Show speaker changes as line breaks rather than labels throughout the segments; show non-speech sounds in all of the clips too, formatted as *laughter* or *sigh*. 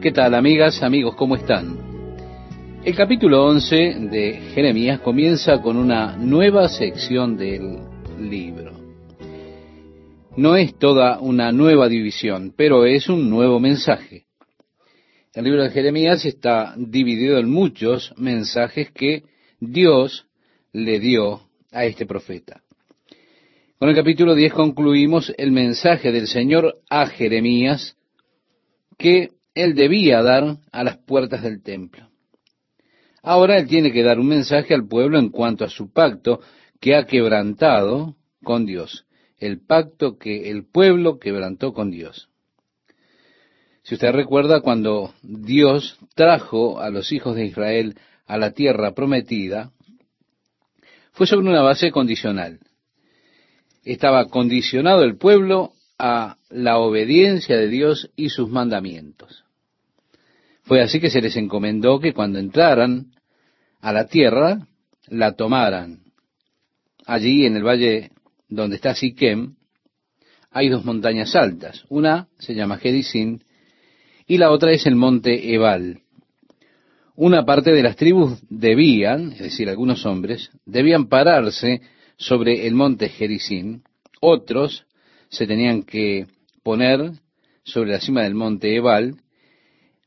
¿Qué tal amigas, amigos? ¿Cómo están? El capítulo 11 de Jeremías comienza con una nueva sección del libro. No es toda una nueva división, pero es un nuevo mensaje. El libro de Jeremías está dividido en muchos mensajes que Dios le dio a este profeta. Con el capítulo 10 concluimos el mensaje del Señor a Jeremías que él debía dar a las puertas del templo. Ahora él tiene que dar un mensaje al pueblo en cuanto a su pacto que ha quebrantado con Dios, el pacto que el pueblo quebrantó con Dios. Si usted recuerda cuando Dios trajo a los hijos de Israel a la tierra prometida, fue sobre una base condicional. Estaba condicionado el pueblo a la obediencia de Dios y sus mandamientos. Fue así que se les encomendó que cuando entraran a la tierra, la tomaran. Allí en el valle donde está Siquem, hay dos montañas altas. Una se llama Gerizim y la otra es el monte Ebal. Una parte de las tribus debían, es decir, algunos hombres, debían pararse sobre el monte Gerizim, otros se tenían que poner sobre la cima del monte Ebal,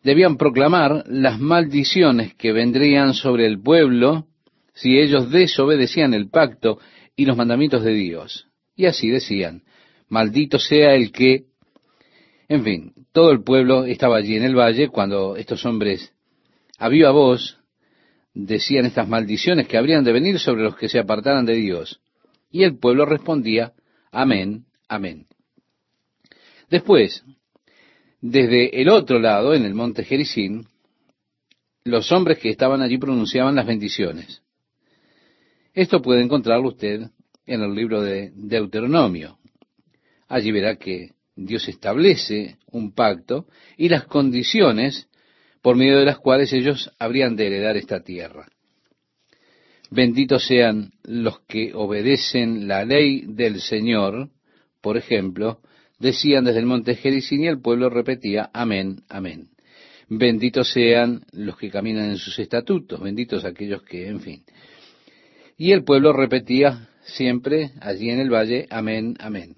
debían proclamar las maldiciones que vendrían sobre el pueblo si ellos desobedecían el pacto y los mandamientos de Dios. Y así decían, maldito sea el que, en fin, todo el pueblo estaba allí en el valle cuando estos hombres a viva voz decían estas maldiciones que habrían de venir sobre los que se apartaran de Dios. Y el pueblo respondía, amén, amén. Después, desde el otro lado, en el monte Jericín, los hombres que estaban allí pronunciaban las bendiciones. Esto puede encontrarlo usted en el libro de Deuteronomio. Allí verá que Dios establece un pacto y las condiciones por medio de las cuales ellos habrían de heredar esta tierra. Benditos sean los que obedecen la ley del Señor, por ejemplo, decían desde el monte Jericín y el pueblo repetía, amén, amén. Benditos sean los que caminan en sus estatutos, benditos aquellos que, en fin. Y el pueblo repetía siempre allí en el valle, amén, amén.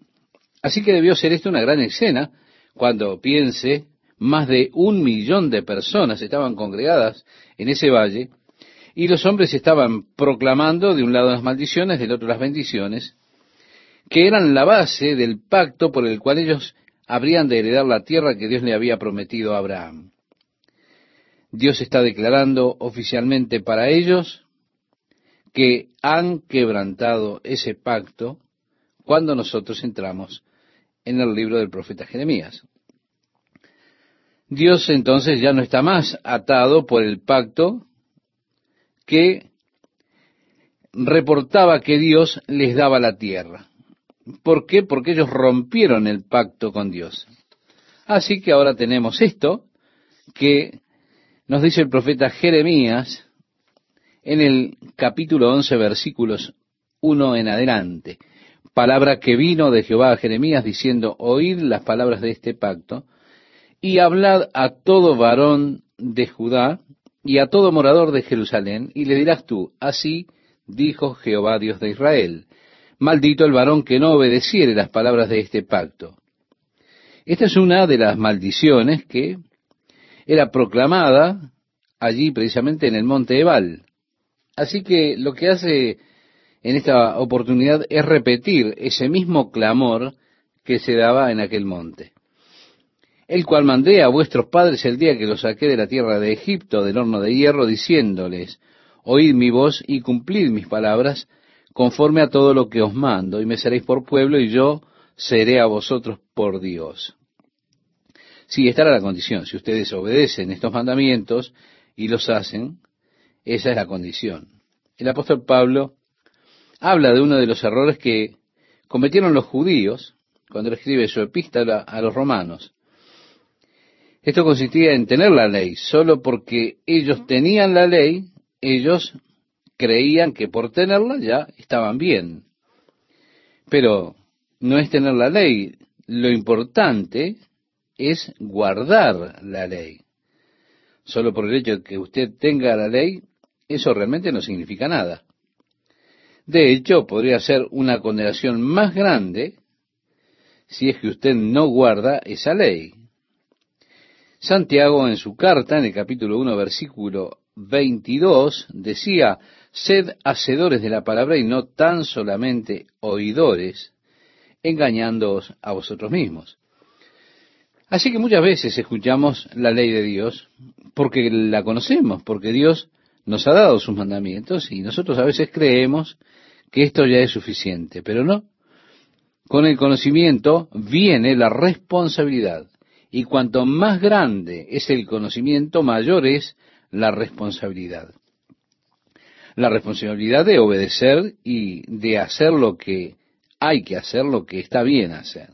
Así que debió ser esto una gran escena cuando piense más de un millón de personas estaban congregadas en ese valle y los hombres estaban proclamando de un lado las maldiciones, del otro las bendiciones, que eran la base del pacto por el cual ellos habrían de heredar la tierra que Dios le había prometido a Abraham. Dios está declarando oficialmente para ellos que han quebrantado ese pacto cuando nosotros entramos en el libro del profeta Jeremías. Dios entonces ya no está más atado por el pacto que reportaba que Dios les daba la tierra. ¿Por qué? Porque ellos rompieron el pacto con Dios. Así que ahora tenemos esto que nos dice el profeta Jeremías en el capítulo 11 versículos 1 en adelante. Palabra que vino de Jehová a Jeremías diciendo, oíd las palabras de este pacto y hablad a todo varón de Judá y a todo morador de Jerusalén y le dirás tú, así dijo Jehová Dios de Israel maldito el varón que no obedeciere las palabras de este pacto. Esta es una de las maldiciones que era proclamada allí precisamente en el monte Ebal. Así que lo que hace en esta oportunidad es repetir ese mismo clamor que se daba en aquel monte. El cual mandé a vuestros padres el día que los saqué de la tierra de Egipto, del horno de hierro, diciéndoles, oíd mi voz y cumplid mis palabras, conforme a todo lo que os mando, y me seréis por pueblo, y yo seré a vosotros por Dios. Sí, esta era la condición. Si ustedes obedecen estos mandamientos y los hacen, esa es la condición. El apóstol Pablo habla de uno de los errores que cometieron los judíos cuando escribe su epístola a los romanos. Esto consistía en tener la ley. Solo porque ellos tenían la ley, ellos creían que por tenerla ya estaban bien. Pero no es tener la ley, lo importante es guardar la ley. solo por el hecho de que usted tenga la ley, eso realmente no significa nada. De hecho, podría ser una condenación más grande si es que usted no guarda esa ley. Santiago en su carta, en el capítulo 1, versículo 22, decía, sed hacedores de la palabra y no tan solamente oidores, engañándoos a vosotros mismos. Así que muchas veces escuchamos la ley de Dios porque la conocemos, porque Dios nos ha dado sus mandamientos y nosotros a veces creemos que esto ya es suficiente, pero no. Con el conocimiento viene la responsabilidad y cuanto más grande es el conocimiento, mayor es la responsabilidad. La responsabilidad de obedecer y de hacer lo que hay que hacer, lo que está bien hacer.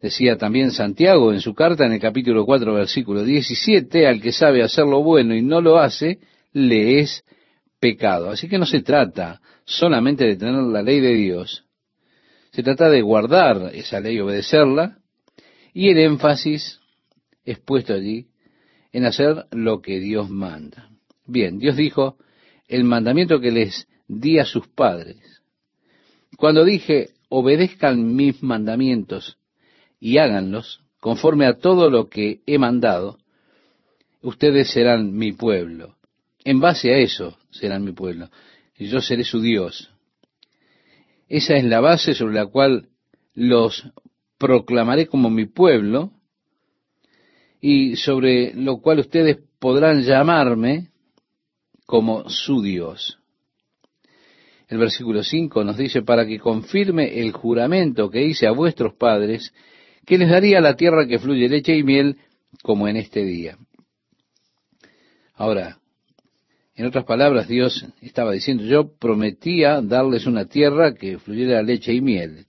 Decía también Santiago en su carta en el capítulo 4, versículo 17, al que sabe hacer lo bueno y no lo hace, le es pecado. Así que no se trata solamente de tener la ley de Dios, se trata de guardar esa ley, obedecerla, y el énfasis es puesto allí en hacer lo que Dios manda. Bien, Dios dijo el mandamiento que les di a sus padres. Cuando dije, obedezcan mis mandamientos y háganlos conforme a todo lo que he mandado, ustedes serán mi pueblo. En base a eso serán mi pueblo. Y yo seré su Dios. Esa es la base sobre la cual los proclamaré como mi pueblo y sobre lo cual ustedes podrán llamarme como su Dios. El versículo 5 nos dice, para que confirme el juramento que hice a vuestros padres, que les daría la tierra que fluye leche y miel, como en este día. Ahora, en otras palabras, Dios estaba diciendo, yo prometía darles una tierra que fluyera leche y miel.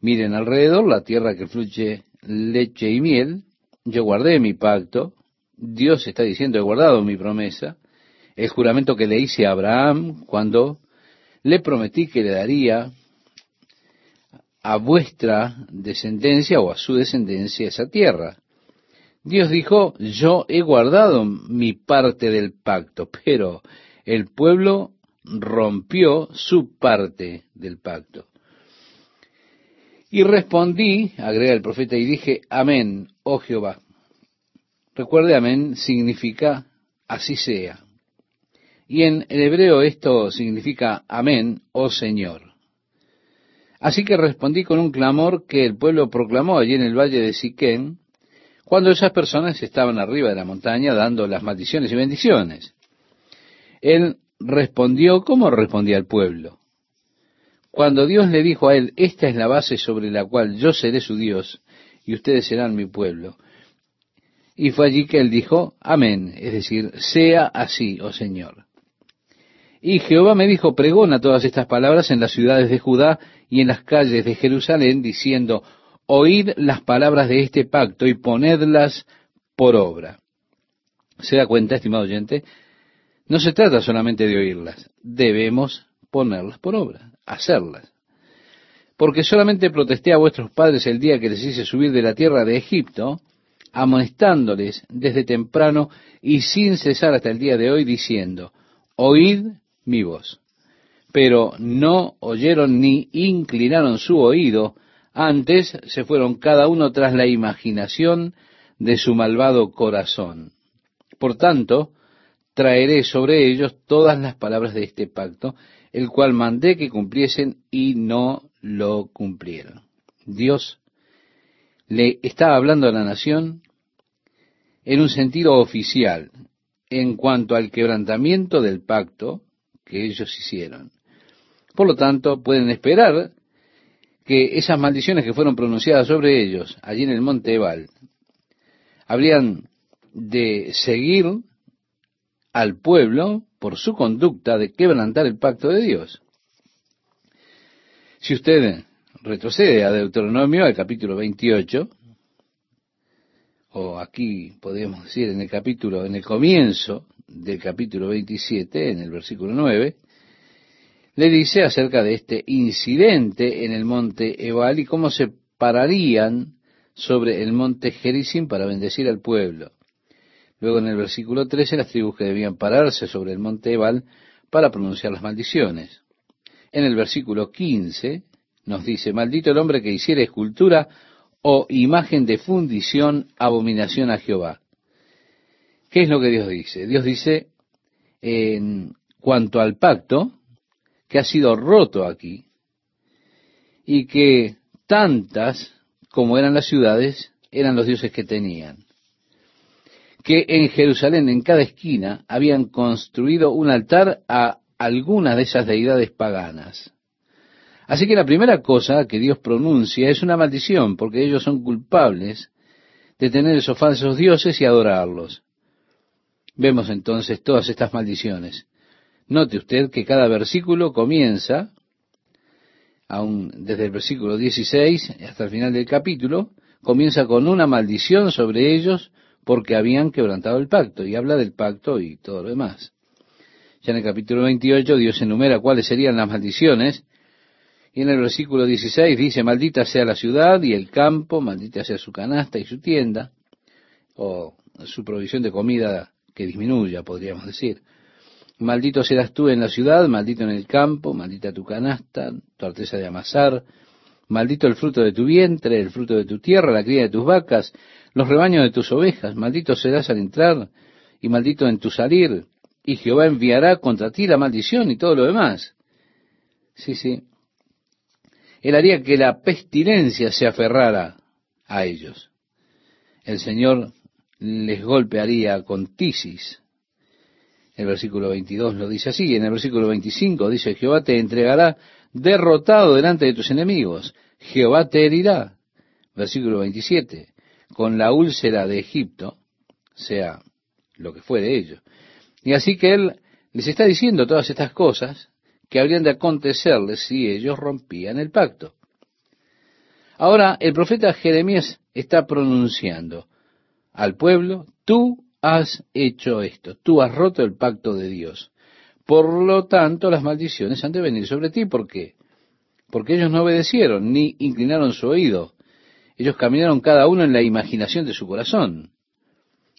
Miren alrededor la tierra que fluye leche y miel. Yo guardé mi pacto. Dios está diciendo, he guardado mi promesa. El juramento que le hice a Abraham cuando le prometí que le daría a vuestra descendencia o a su descendencia esa tierra. Dios dijo, yo he guardado mi parte del pacto, pero el pueblo rompió su parte del pacto. Y respondí, agrega el profeta, y dije, amén, oh Jehová. Recuerde, amén significa así sea. Y en el hebreo esto significa amén, oh Señor. Así que respondí con un clamor que el pueblo proclamó allí en el valle de Siquén, cuando esas personas estaban arriba de la montaña dando las maldiciones y bendiciones. Él respondió como respondía el pueblo. Cuando Dios le dijo a él, esta es la base sobre la cual yo seré su Dios y ustedes serán mi pueblo. Y fue allí que él dijo, amén, es decir, sea así, oh Señor. Y Jehová me dijo, pregona todas estas palabras en las ciudades de Judá y en las calles de Jerusalén, diciendo, oíd las palabras de este pacto y ponedlas por obra. ¿Se da cuenta, estimado oyente? No se trata solamente de oírlas, debemos ponerlas por obra hacerlas. Porque solamente protesté a vuestros padres el día que les hice subir de la tierra de Egipto, amonestándoles desde temprano y sin cesar hasta el día de hoy, diciendo, oíd mi voz. Pero no oyeron ni inclinaron su oído, antes se fueron cada uno tras la imaginación de su malvado corazón. Por tanto, traeré sobre ellos todas las palabras de este pacto, el cual mandé que cumpliesen y no lo cumplieron. Dios le estaba hablando a la nación en un sentido oficial en cuanto al quebrantamiento del pacto que ellos hicieron. Por lo tanto, pueden esperar que esas maldiciones que fueron pronunciadas sobre ellos allí en el monte Ebal habrían de seguir al pueblo por su conducta de quebrantar el pacto de Dios. Si usted retrocede a Deuteronomio, al capítulo 28, o aquí podemos decir en el capítulo, en el comienzo del capítulo 27, en el versículo 9, le dice acerca de este incidente en el monte Ebal y cómo se pararían sobre el monte Gerizim para bendecir al pueblo. Luego en el versículo 13 las tribus que debían pararse sobre el monte Ebal para pronunciar las maldiciones. En el versículo 15 nos dice, maldito el hombre que hiciera escultura o imagen de fundición, abominación a Jehová. ¿Qué es lo que Dios dice? Dios dice, en cuanto al pacto, que ha sido roto aquí, y que tantas como eran las ciudades, eran los dioses que tenían. Que en Jerusalén, en cada esquina, habían construido un altar a algunas de esas deidades paganas. Así que la primera cosa que Dios pronuncia es una maldición, porque ellos son culpables de tener esos falsos dioses y adorarlos. Vemos entonces todas estas maldiciones. Note usted que cada versículo comienza, aún desde el versículo 16 hasta el final del capítulo, comienza con una maldición sobre ellos porque habían quebrantado el pacto, y habla del pacto y todo lo demás. Ya en el capítulo 28 Dios enumera cuáles serían las maldiciones, y en el versículo 16 dice, maldita sea la ciudad y el campo, maldita sea su canasta y su tienda, o su provisión de comida que disminuya, podríamos decir. Maldito serás tú en la ciudad, maldito en el campo, maldita tu canasta, tu arteza de amasar, maldito el fruto de tu vientre, el fruto de tu tierra, la cría de tus vacas, los rebaños de tus ovejas, maldito serás al entrar y maldito en tu salir, y Jehová enviará contra ti la maldición y todo lo demás. Sí, sí. Él haría que la pestilencia se aferrara a ellos. El Señor les golpearía con tisis. El versículo 22 lo dice así, en el versículo 25 dice, Jehová te entregará derrotado delante de tus enemigos, Jehová te herirá. Versículo 27, con la úlcera de Egipto, sea lo que fue de ellos. Y así que él les está diciendo todas estas cosas que habrían de acontecerles si ellos rompían el pacto. Ahora el profeta Jeremías está pronunciando al pueblo, tú has hecho esto, tú has roto el pacto de Dios. Por lo tanto, las maldiciones han de venir sobre ti. ¿Por qué? Porque ellos no obedecieron ni inclinaron su oído. Ellos caminaron cada uno en la imaginación de su corazón.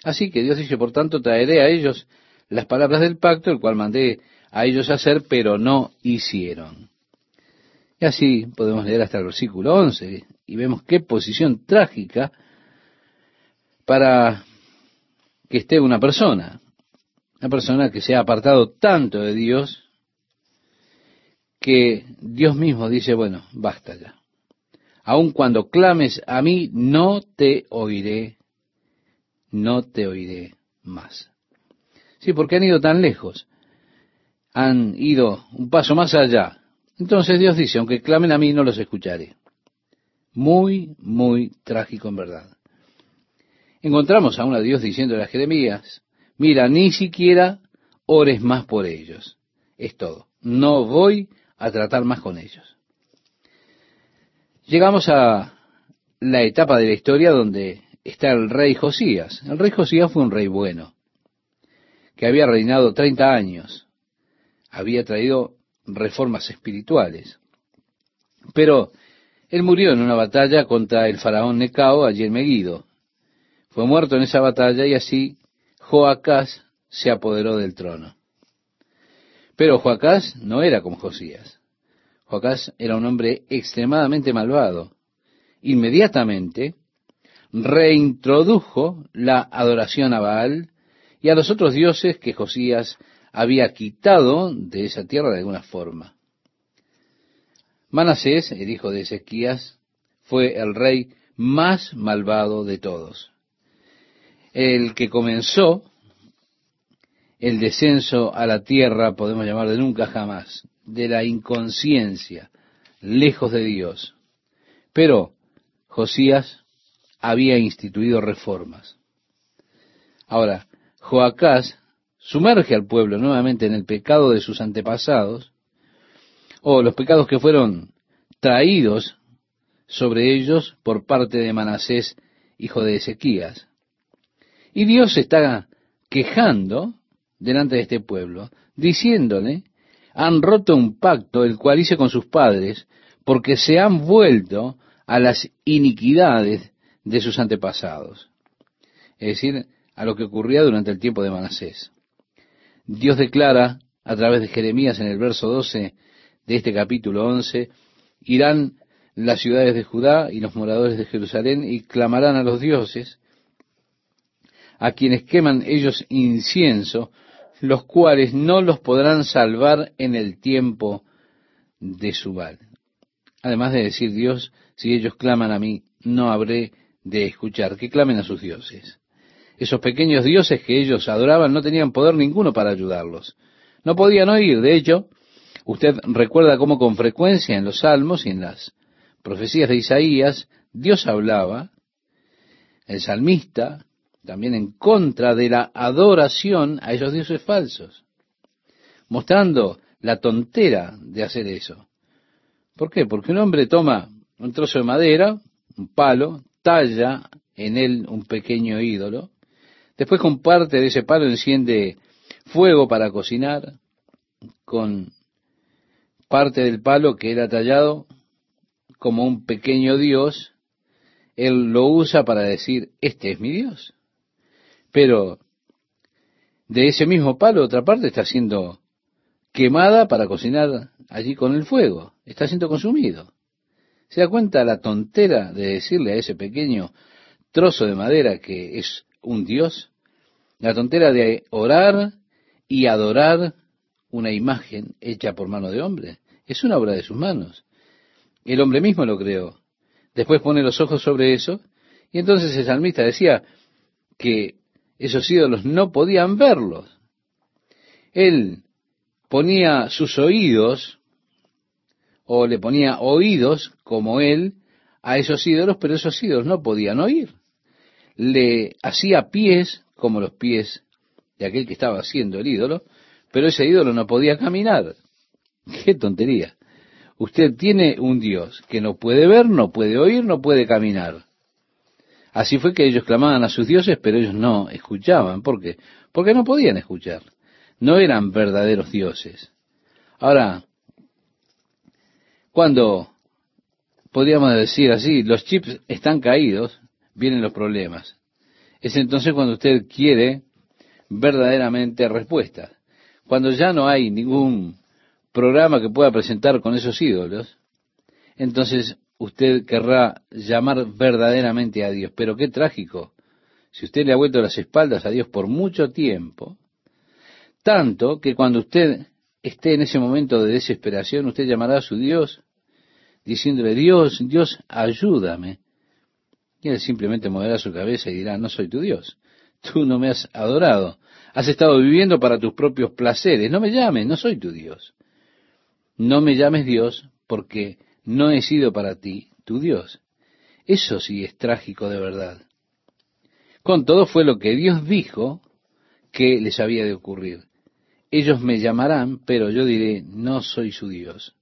Así que Dios dice, por tanto, traeré a ellos las palabras del pacto, el cual mandé a ellos hacer, pero no hicieron. Y así podemos leer hasta el versículo 11 y vemos qué posición trágica para que esté una persona, una persona que se ha apartado tanto de Dios que Dios mismo dice, bueno, basta ya. Aun cuando clames a mí, no te oiré, no te oiré más. Sí, porque han ido tan lejos, han ido un paso más allá. Entonces Dios dice, aunque clamen a mí, no los escucharé. Muy, muy trágico en verdad encontramos a un Dios diciéndole a Jeremías, mira, ni siquiera ores más por ellos. Es todo. No voy a tratar más con ellos. Llegamos a la etapa de la historia donde está el rey Josías. El rey Josías fue un rey bueno, que había reinado 30 años, había traído reformas espirituales. Pero él murió en una batalla contra el faraón Necao allí en Megido. Fue muerto en esa batalla y así Joacás se apoderó del trono. Pero Joacás no era como Josías. Joacás era un hombre extremadamente malvado. Inmediatamente reintrodujo la adoración a Baal y a los otros dioses que Josías había quitado de esa tierra de alguna forma. Manasés, el hijo de Ezequías, fue el rey más malvado de todos el que comenzó el descenso a la tierra, podemos llamar de nunca jamás, de la inconsciencia, lejos de Dios. Pero Josías había instituido reformas. Ahora, Joacás sumerge al pueblo nuevamente en el pecado de sus antepasados, o los pecados que fueron traídos sobre ellos por parte de Manasés, hijo de Ezequías. Y Dios está quejando delante de este pueblo, diciéndole, han roto un pacto el cual hice con sus padres, porque se han vuelto a las iniquidades de sus antepasados. Es decir, a lo que ocurría durante el tiempo de Manasés. Dios declara a través de Jeremías en el verso 12 de este capítulo 11, irán las ciudades de Judá y los moradores de Jerusalén y clamarán a los dioses, a quienes queman ellos incienso, los cuales no los podrán salvar en el tiempo de su mal. Además de decir Dios, si ellos claman a mí, no habré de escuchar, que clamen a sus dioses. Esos pequeños dioses que ellos adoraban no tenían poder ninguno para ayudarlos. No podían oír, de hecho, usted recuerda cómo con frecuencia en los salmos y en las profecías de Isaías, Dios hablaba, el salmista, también en contra de la adoración a esos dioses falsos, mostrando la tontera de hacer eso. ¿Por qué? Porque un hombre toma un trozo de madera, un palo, talla en él un pequeño ídolo, después con parte de ese palo enciende fuego para cocinar, con parte del palo que era tallado como un pequeño Dios, él lo usa para decir, este es mi Dios. Pero de ese mismo palo, otra parte está siendo quemada para cocinar allí con el fuego, está siendo consumido. ¿Se da cuenta la tontera de decirle a ese pequeño trozo de madera que es un Dios? La tontera de orar y adorar una imagen hecha por mano de hombre. Es una obra de sus manos. El hombre mismo lo creó. Después pone los ojos sobre eso y entonces el salmista decía que esos ídolos no podían verlos. Él ponía sus oídos o le ponía oídos como él a esos ídolos, pero esos ídolos no podían oír. Le hacía pies como los pies de aquel que estaba haciendo el ídolo, pero ese ídolo no podía caminar. *laughs* ¡Qué tontería! Usted tiene un Dios que no puede ver, no puede oír, no puede caminar. Así fue que ellos clamaban a sus dioses, pero ellos no escuchaban. ¿Por qué? Porque no podían escuchar. No eran verdaderos dioses. Ahora, cuando, podríamos decir así, los chips están caídos, vienen los problemas. Es entonces cuando usted quiere verdaderamente respuestas. Cuando ya no hay ningún programa que pueda presentar con esos ídolos, entonces usted querrá llamar verdaderamente a Dios. Pero qué trágico, si usted le ha vuelto las espaldas a Dios por mucho tiempo, tanto que cuando usted esté en ese momento de desesperación, usted llamará a su Dios diciéndole, Dios, Dios, ayúdame. Y él simplemente moverá su cabeza y dirá, no soy tu Dios. Tú no me has adorado. Has estado viviendo para tus propios placeres. No me llames, no soy tu Dios. No me llames Dios porque no he sido para ti tu Dios. Eso sí es trágico de verdad. Con todo fue lo que Dios dijo que les había de ocurrir. Ellos me llamarán, pero yo diré, no soy su Dios.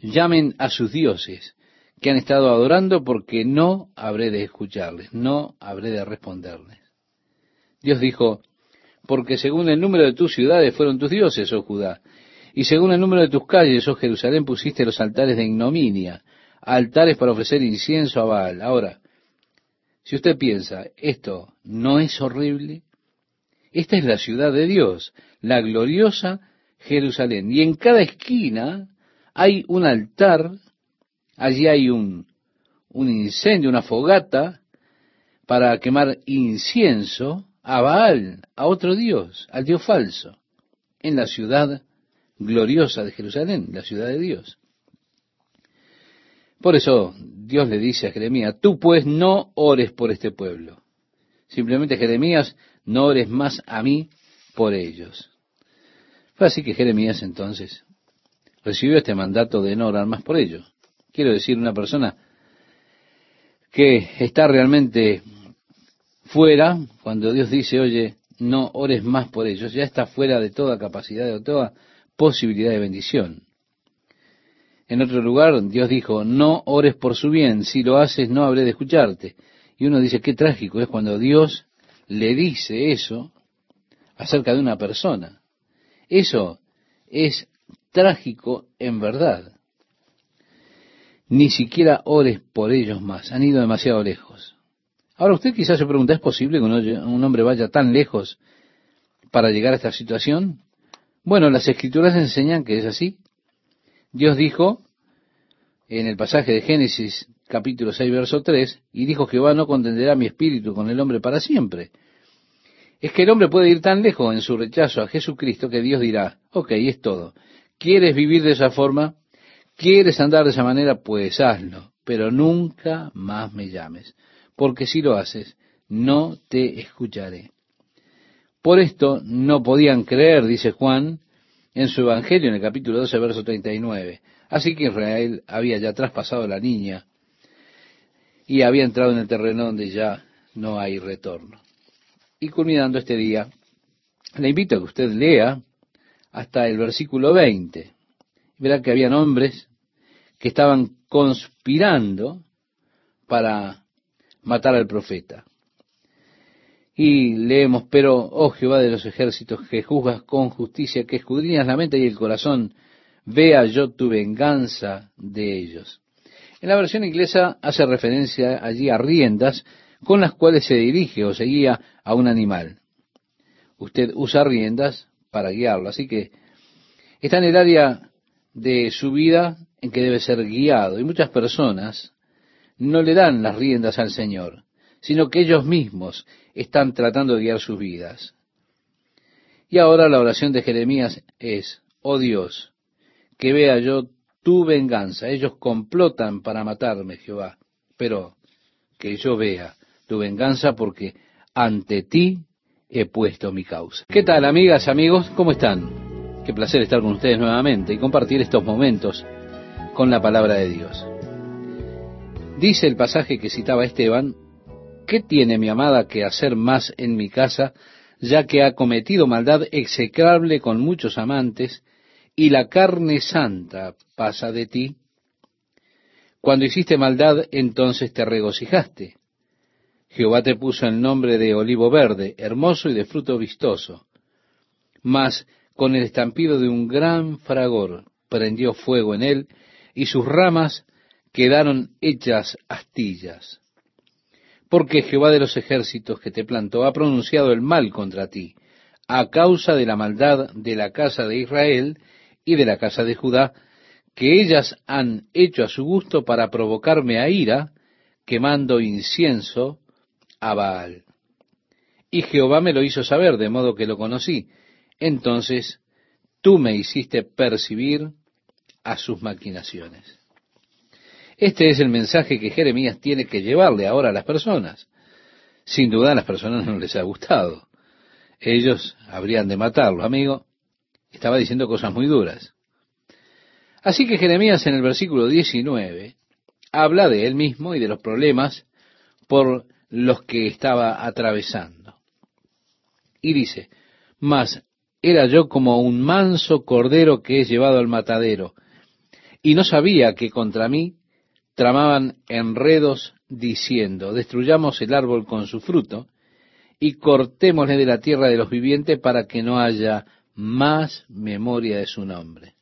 Llamen a sus dioses que han estado adorando porque no habré de escucharles, no habré de responderles. Dios dijo, porque según el número de tus ciudades fueron tus dioses, oh Judá, y según el número de tus calles, oh Jerusalén, pusiste los altares de ignominia, altares para ofrecer incienso a Baal. Ahora, si usted piensa, ¿esto no es horrible? Esta es la ciudad de Dios, la gloriosa Jerusalén. Y en cada esquina hay un altar, allí hay un, un incendio, una fogata para quemar incienso a Baal, a otro Dios, al Dios falso, en la ciudad gloriosa de Jerusalén, la ciudad de Dios. Por eso Dios le dice a Jeremías, tú pues no ores por este pueblo. Simplemente Jeremías, no ores más a mí por ellos. Fue así que Jeremías entonces recibió este mandato de no orar más por ellos. Quiero decir, una persona que está realmente fuera, cuando Dios dice, oye, no ores más por ellos, ya está fuera de toda capacidad, de toda posibilidad de bendición. En otro lugar, Dios dijo, no ores por su bien, si lo haces no habré de escucharte. Y uno dice, qué trágico es cuando Dios le dice eso acerca de una persona. Eso es trágico en verdad. Ni siquiera ores por ellos más, han ido demasiado lejos. Ahora usted quizás se pregunta, ¿es posible que un hombre vaya tan lejos para llegar a esta situación? Bueno, las escrituras enseñan que es así. Dios dijo en el pasaje de Génesis capítulo 6, verso 3, y dijo Jehová no contenderá mi espíritu con el hombre para siempre. Es que el hombre puede ir tan lejos en su rechazo a Jesucristo que Dios dirá, ok, es todo. ¿Quieres vivir de esa forma? ¿Quieres andar de esa manera? Pues hazlo, pero nunca más me llames, porque si lo haces, no te escucharé. Por esto no podían creer, dice Juan, en su Evangelio en el capítulo 12, verso 39. Así que Israel había ya traspasado la niña y había entrado en el terreno donde ya no hay retorno. Y culminando este día, le invito a que usted lea hasta el versículo 20. Verá que habían hombres que estaban conspirando para matar al profeta. Y leemos, pero, oh Jehová de los ejércitos, que juzgas con justicia, que escudriñas la mente y el corazón, vea yo tu venganza de ellos. En la versión inglesa hace referencia allí a riendas con las cuales se dirige o se guía a un animal. Usted usa riendas para guiarlo, así que está en el área de su vida en que debe ser guiado. Y muchas personas no le dan las riendas al Señor, sino que ellos mismos están tratando de guiar sus vidas. Y ahora la oración de Jeremías es, oh Dios, que vea yo tu venganza. Ellos complotan para matarme, Jehová, pero que yo vea tu venganza porque ante ti he puesto mi causa. ¿Qué tal, amigas, amigos? ¿Cómo están? Qué placer estar con ustedes nuevamente y compartir estos momentos con la palabra de Dios. Dice el pasaje que citaba Esteban, ¿qué tiene mi amada que hacer más en mi casa, ya que ha cometido maldad execrable con muchos amantes, y la carne santa pasa de ti? Cuando hiciste maldad, entonces te regocijaste. Jehová te puso el nombre de olivo verde, hermoso y de fruto vistoso. Mas con el estampido de un gran fragor prendió fuego en él, y sus ramas quedaron hechas astillas. Porque Jehová de los ejércitos que te plantó ha pronunciado el mal contra ti, a causa de la maldad de la casa de Israel y de la casa de Judá, que ellas han hecho a su gusto para provocarme a ira, quemando incienso a Baal. Y Jehová me lo hizo saber, de modo que lo conocí. Entonces tú me hiciste percibir a sus maquinaciones. Este es el mensaje que Jeremías tiene que llevarle ahora a las personas. Sin duda a las personas no les ha gustado. Ellos habrían de matarlo, amigo. Estaba diciendo cosas muy duras. Así que Jeremías en el versículo 19 habla de él mismo y de los problemas por los que estaba atravesando. Y dice, mas era yo como un manso cordero que es llevado al matadero, y no sabía que contra mí tramaban enredos diciendo, destruyamos el árbol con su fruto, y cortémosle de la tierra de los vivientes para que no haya más memoria de su nombre.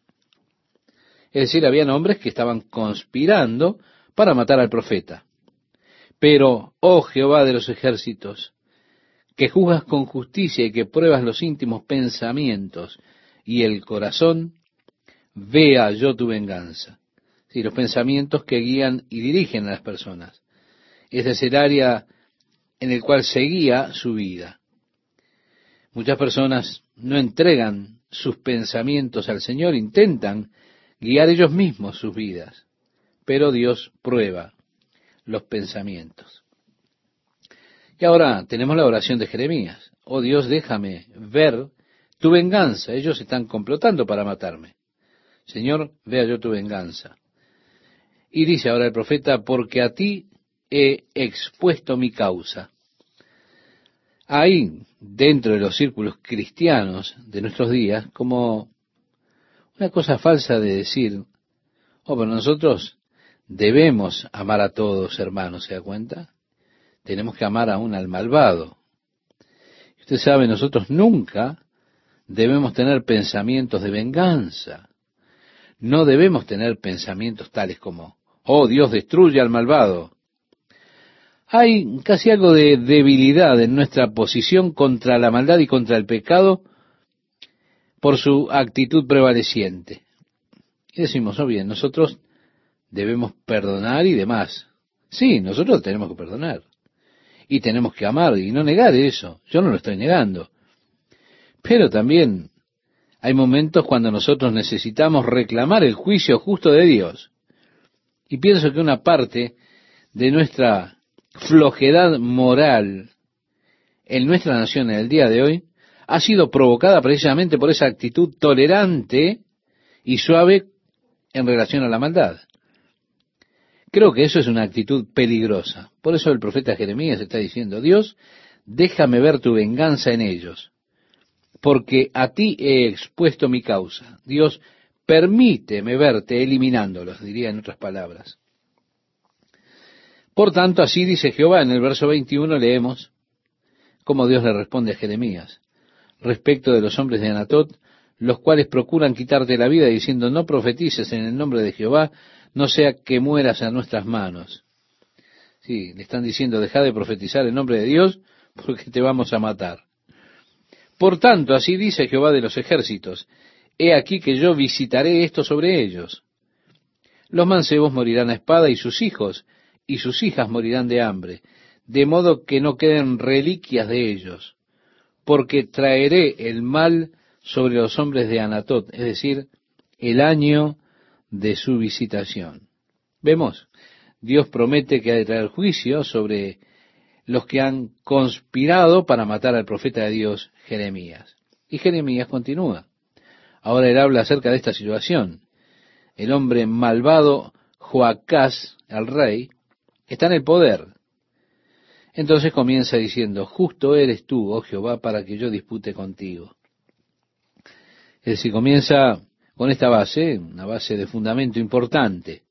Es decir, habían hombres que estaban conspirando para matar al profeta. Pero, oh Jehová de los ejércitos, que juzgas con justicia y que pruebas los íntimos pensamientos y el corazón, vea yo tu venganza. Sí, los pensamientos que guían y dirigen a las personas. Ese es el área en el cual se guía su vida. Muchas personas no entregan sus pensamientos al Señor, intentan guiar ellos mismos sus vidas, pero Dios prueba los pensamientos. Y ahora tenemos la oración de Jeremías. Oh Dios, déjame ver tu venganza. Ellos están complotando para matarme. Señor, vea yo tu venganza. Y dice ahora el profeta, porque a ti he expuesto mi causa. Hay dentro de los círculos cristianos de nuestros días como una cosa falsa de decir, oh, pero nosotros debemos amar a todos, hermanos, ¿se da cuenta? Tenemos que amar aún al malvado. Usted sabe, nosotros nunca debemos tener pensamientos de venganza. No debemos tener pensamientos tales como, oh Dios destruye al malvado. Hay casi algo de debilidad en nuestra posición contra la maldad y contra el pecado por su actitud prevaleciente. Y decimos, oh bien, nosotros debemos perdonar y demás. Sí, nosotros tenemos que perdonar. Y tenemos que amar y no negar eso. Yo no lo estoy negando. Pero también hay momentos cuando nosotros necesitamos reclamar el juicio justo de Dios. Y pienso que una parte de nuestra flojedad moral en nuestra nación en el día de hoy ha sido provocada precisamente por esa actitud tolerante y suave en relación a la maldad. Creo que eso es una actitud peligrosa. Por eso el profeta Jeremías está diciendo, Dios, déjame ver tu venganza en ellos, porque a ti he expuesto mi causa. Dios, permíteme verte eliminándolos, diría en otras palabras. Por tanto, así dice Jehová, en el verso 21 leemos cómo Dios le responde a Jeremías respecto de los hombres de Anatot, los cuales procuran quitarte la vida diciendo, no profetices en el nombre de Jehová, no sea que mueras a nuestras manos. Sí, le están diciendo, deja de profetizar en nombre de Dios, porque te vamos a matar. Por tanto, así dice Jehová de los ejércitos, he aquí que yo visitaré esto sobre ellos. Los mancebos morirán a espada y sus hijos y sus hijas morirán de hambre, de modo que no queden reliquias de ellos, porque traeré el mal sobre los hombres de Anatot, es decir, el año de su visitación. Vemos, Dios promete que ha de traer juicio sobre los que han conspirado para matar al profeta de Dios, Jeremías. Y Jeremías continúa. Ahora él habla acerca de esta situación. El hombre malvado, Joacás, el rey, está en el poder. Entonces comienza diciendo, justo eres tú, oh Jehová, para que yo dispute contigo. Es decir, comienza con esta base, una base de fundamento importante.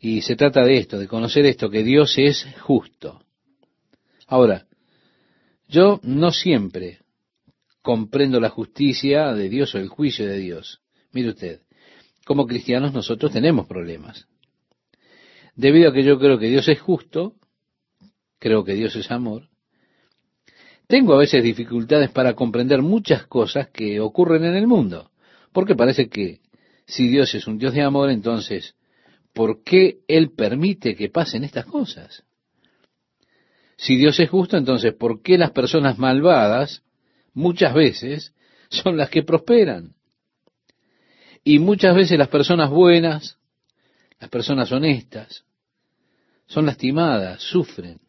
Y se trata de esto, de conocer esto, que Dios es justo. Ahora, yo no siempre comprendo la justicia de Dios o el juicio de Dios. Mire usted, como cristianos nosotros tenemos problemas. Debido a que yo creo que Dios es justo, creo que Dios es amor, tengo a veces dificultades para comprender muchas cosas que ocurren en el mundo. Porque parece que si Dios es un Dios de amor, entonces, ¿por qué Él permite que pasen estas cosas? Si Dios es justo, entonces, ¿por qué las personas malvadas muchas veces son las que prosperan? Y muchas veces las personas buenas, las personas honestas, son lastimadas, sufren.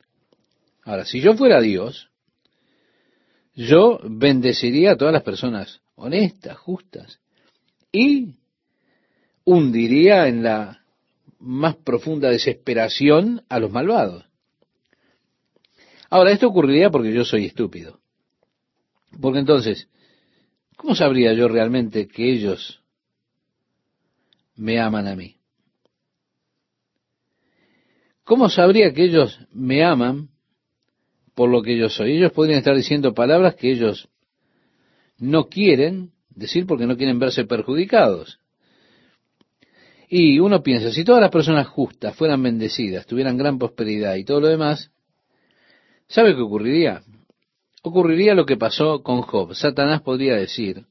Ahora, si yo fuera Dios, yo bendeciría a todas las personas honestas, justas, y hundiría en la más profunda desesperación a los malvados. Ahora, esto ocurriría porque yo soy estúpido. Porque entonces, ¿cómo sabría yo realmente que ellos me aman a mí? ¿Cómo sabría que ellos me aman por lo que yo soy? Ellos podrían estar diciendo palabras que ellos no quieren decir porque no quieren verse perjudicados. Y uno piensa, si todas las personas justas fueran bendecidas, tuvieran gran prosperidad y todo lo demás, ¿sabe qué ocurriría? Ocurriría lo que pasó con Job. Satanás podría decir,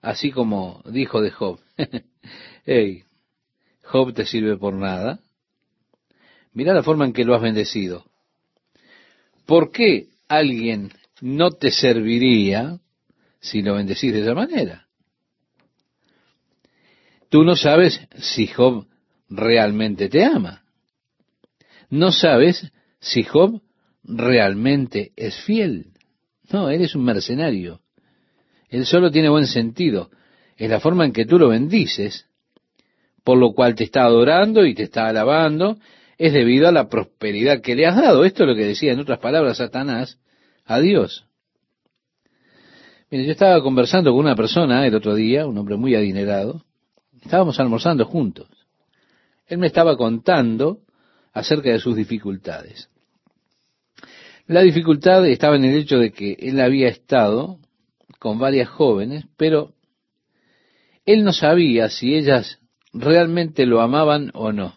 así como dijo de Job, *laughs* hey, Job te sirve por nada. Mira la forma en que lo has bendecido. ¿Por qué alguien no te serviría si lo bendecís de esa manera. Tú no sabes si Job realmente te ama. No sabes si Job realmente es fiel. No, él es un mercenario. Él solo tiene buen sentido. Es la forma en que tú lo bendices, por lo cual te está adorando y te está alabando, es debido a la prosperidad que le has dado. Esto es lo que decía en otras palabras Satanás a Dios. Mire, yo estaba conversando con una persona el otro día, un hombre muy adinerado. Estábamos almorzando juntos. Él me estaba contando acerca de sus dificultades. La dificultad estaba en el hecho de que él había estado con varias jóvenes, pero él no sabía si ellas realmente lo amaban o no.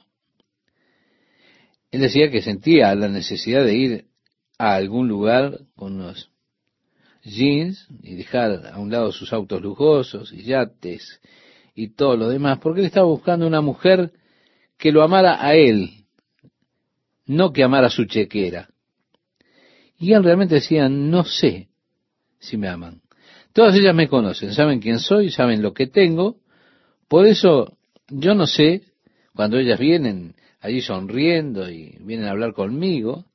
Él decía que sentía la necesidad de ir a algún lugar con unos jeans y dejar a un lado sus autos lujosos y yates y todo lo demás, porque él estaba buscando una mujer que lo amara a él, no que amara su chequera. Y él realmente decía, no sé si me aman. Todas ellas me conocen, saben quién soy, saben lo que tengo, por eso yo no sé, cuando ellas vienen allí sonriendo y vienen a hablar conmigo,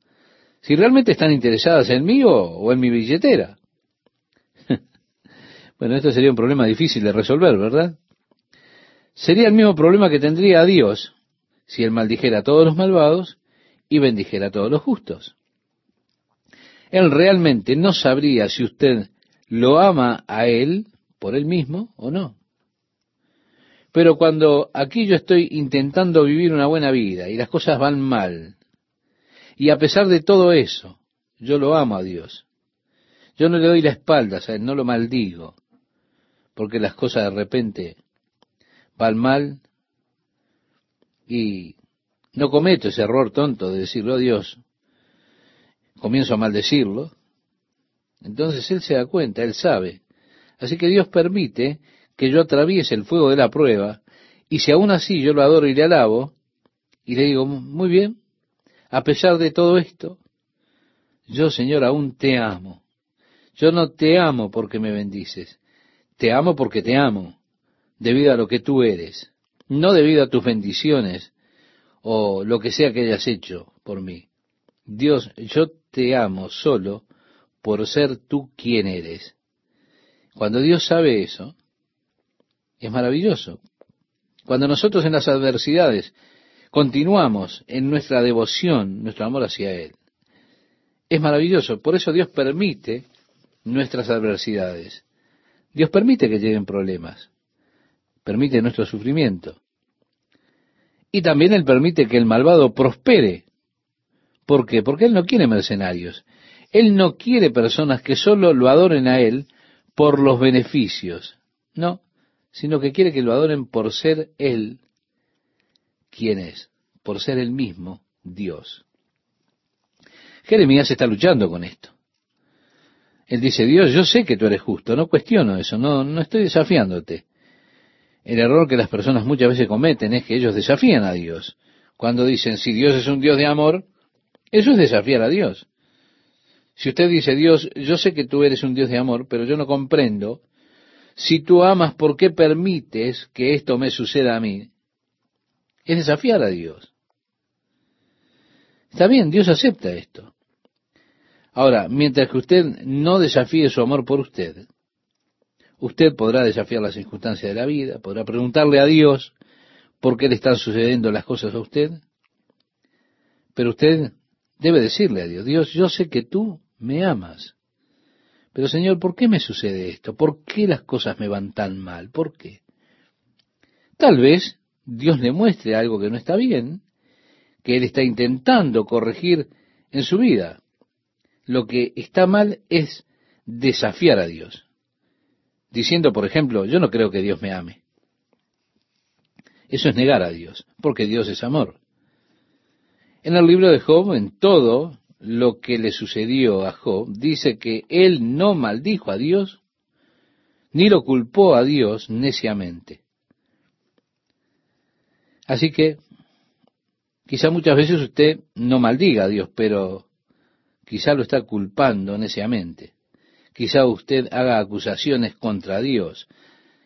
si realmente están interesadas en mí o, en mi billetera. *laughs* bueno, esto sería un problema difícil de resolver, ¿verdad? Sería el mismo problema que tendría Dios si él maldijera a todos los malvados y bendijera a todos los justos. Él realmente no sabría si usted lo ama a él por él mismo o no. Pero cuando aquí yo estoy intentando vivir una buena vida y las cosas van mal, y a pesar de todo eso, yo lo amo a Dios. Yo no le doy la espalda a él, no lo maldigo, porque las cosas de repente van mal y no cometo ese error tonto de decirlo a Dios, comienzo a maldecirlo, entonces Él se da cuenta, Él sabe. Así que Dios permite que yo atraviese el fuego de la prueba, y si aún así yo lo adoro y le alabo, y le digo, muy bien, a pesar de todo esto, yo Señor aún te amo. Yo no te amo porque me bendices, te amo porque te amo, debido a lo que tú eres, no debido a tus bendiciones o lo que sea que hayas hecho por mí. Dios, yo te amo solo por ser tú quien eres. Cuando Dios sabe eso, es maravilloso. Cuando nosotros en las adversidades continuamos en nuestra devoción, nuestro amor hacia Él, es maravilloso. Por eso Dios permite nuestras adversidades. Dios permite que lleguen problemas. Permite nuestro sufrimiento. Y también Él permite que el malvado prospere. ¿Por qué? Porque Él no quiere mercenarios. Él no quiere personas que solo lo adoren a Él por los beneficios. No, sino que quiere que lo adoren por ser Él quien es, por ser el mismo Dios. Jeremías está luchando con esto. Él dice, Dios, yo sé que tú eres justo, no cuestiono eso, no, no estoy desafiándote. El error que las personas muchas veces cometen es que ellos desafían a Dios. Cuando dicen, si Dios es un Dios de amor, eso es desafiar a Dios. Si usted dice, Dios, yo sé que tú eres un Dios de amor, pero yo no comprendo si tú amas, ¿por qué permites que esto me suceda a mí? Es desafiar a Dios. Está bien, Dios acepta esto. Ahora, mientras que usted no desafíe su amor por usted, usted podrá desafiar las circunstancias de la vida, podrá preguntarle a Dios por qué le están sucediendo las cosas a usted, pero usted debe decirle a Dios, Dios, yo sé que tú me amas. Pero Señor, ¿por qué me sucede esto? ¿Por qué las cosas me van tan mal? ¿Por qué? Tal vez Dios le muestre algo que no está bien, que Él está intentando corregir en su vida. Lo que está mal es desafiar a Dios, diciendo, por ejemplo, yo no creo que Dios me ame. Eso es negar a Dios, porque Dios es amor. En el libro de Job, en todo lo que le sucedió a Job, dice que él no maldijo a Dios, ni lo culpó a Dios neciamente. Así que, quizá muchas veces usted no maldiga a Dios, pero quizá lo está culpando neciamente. Quizá usted haga acusaciones contra Dios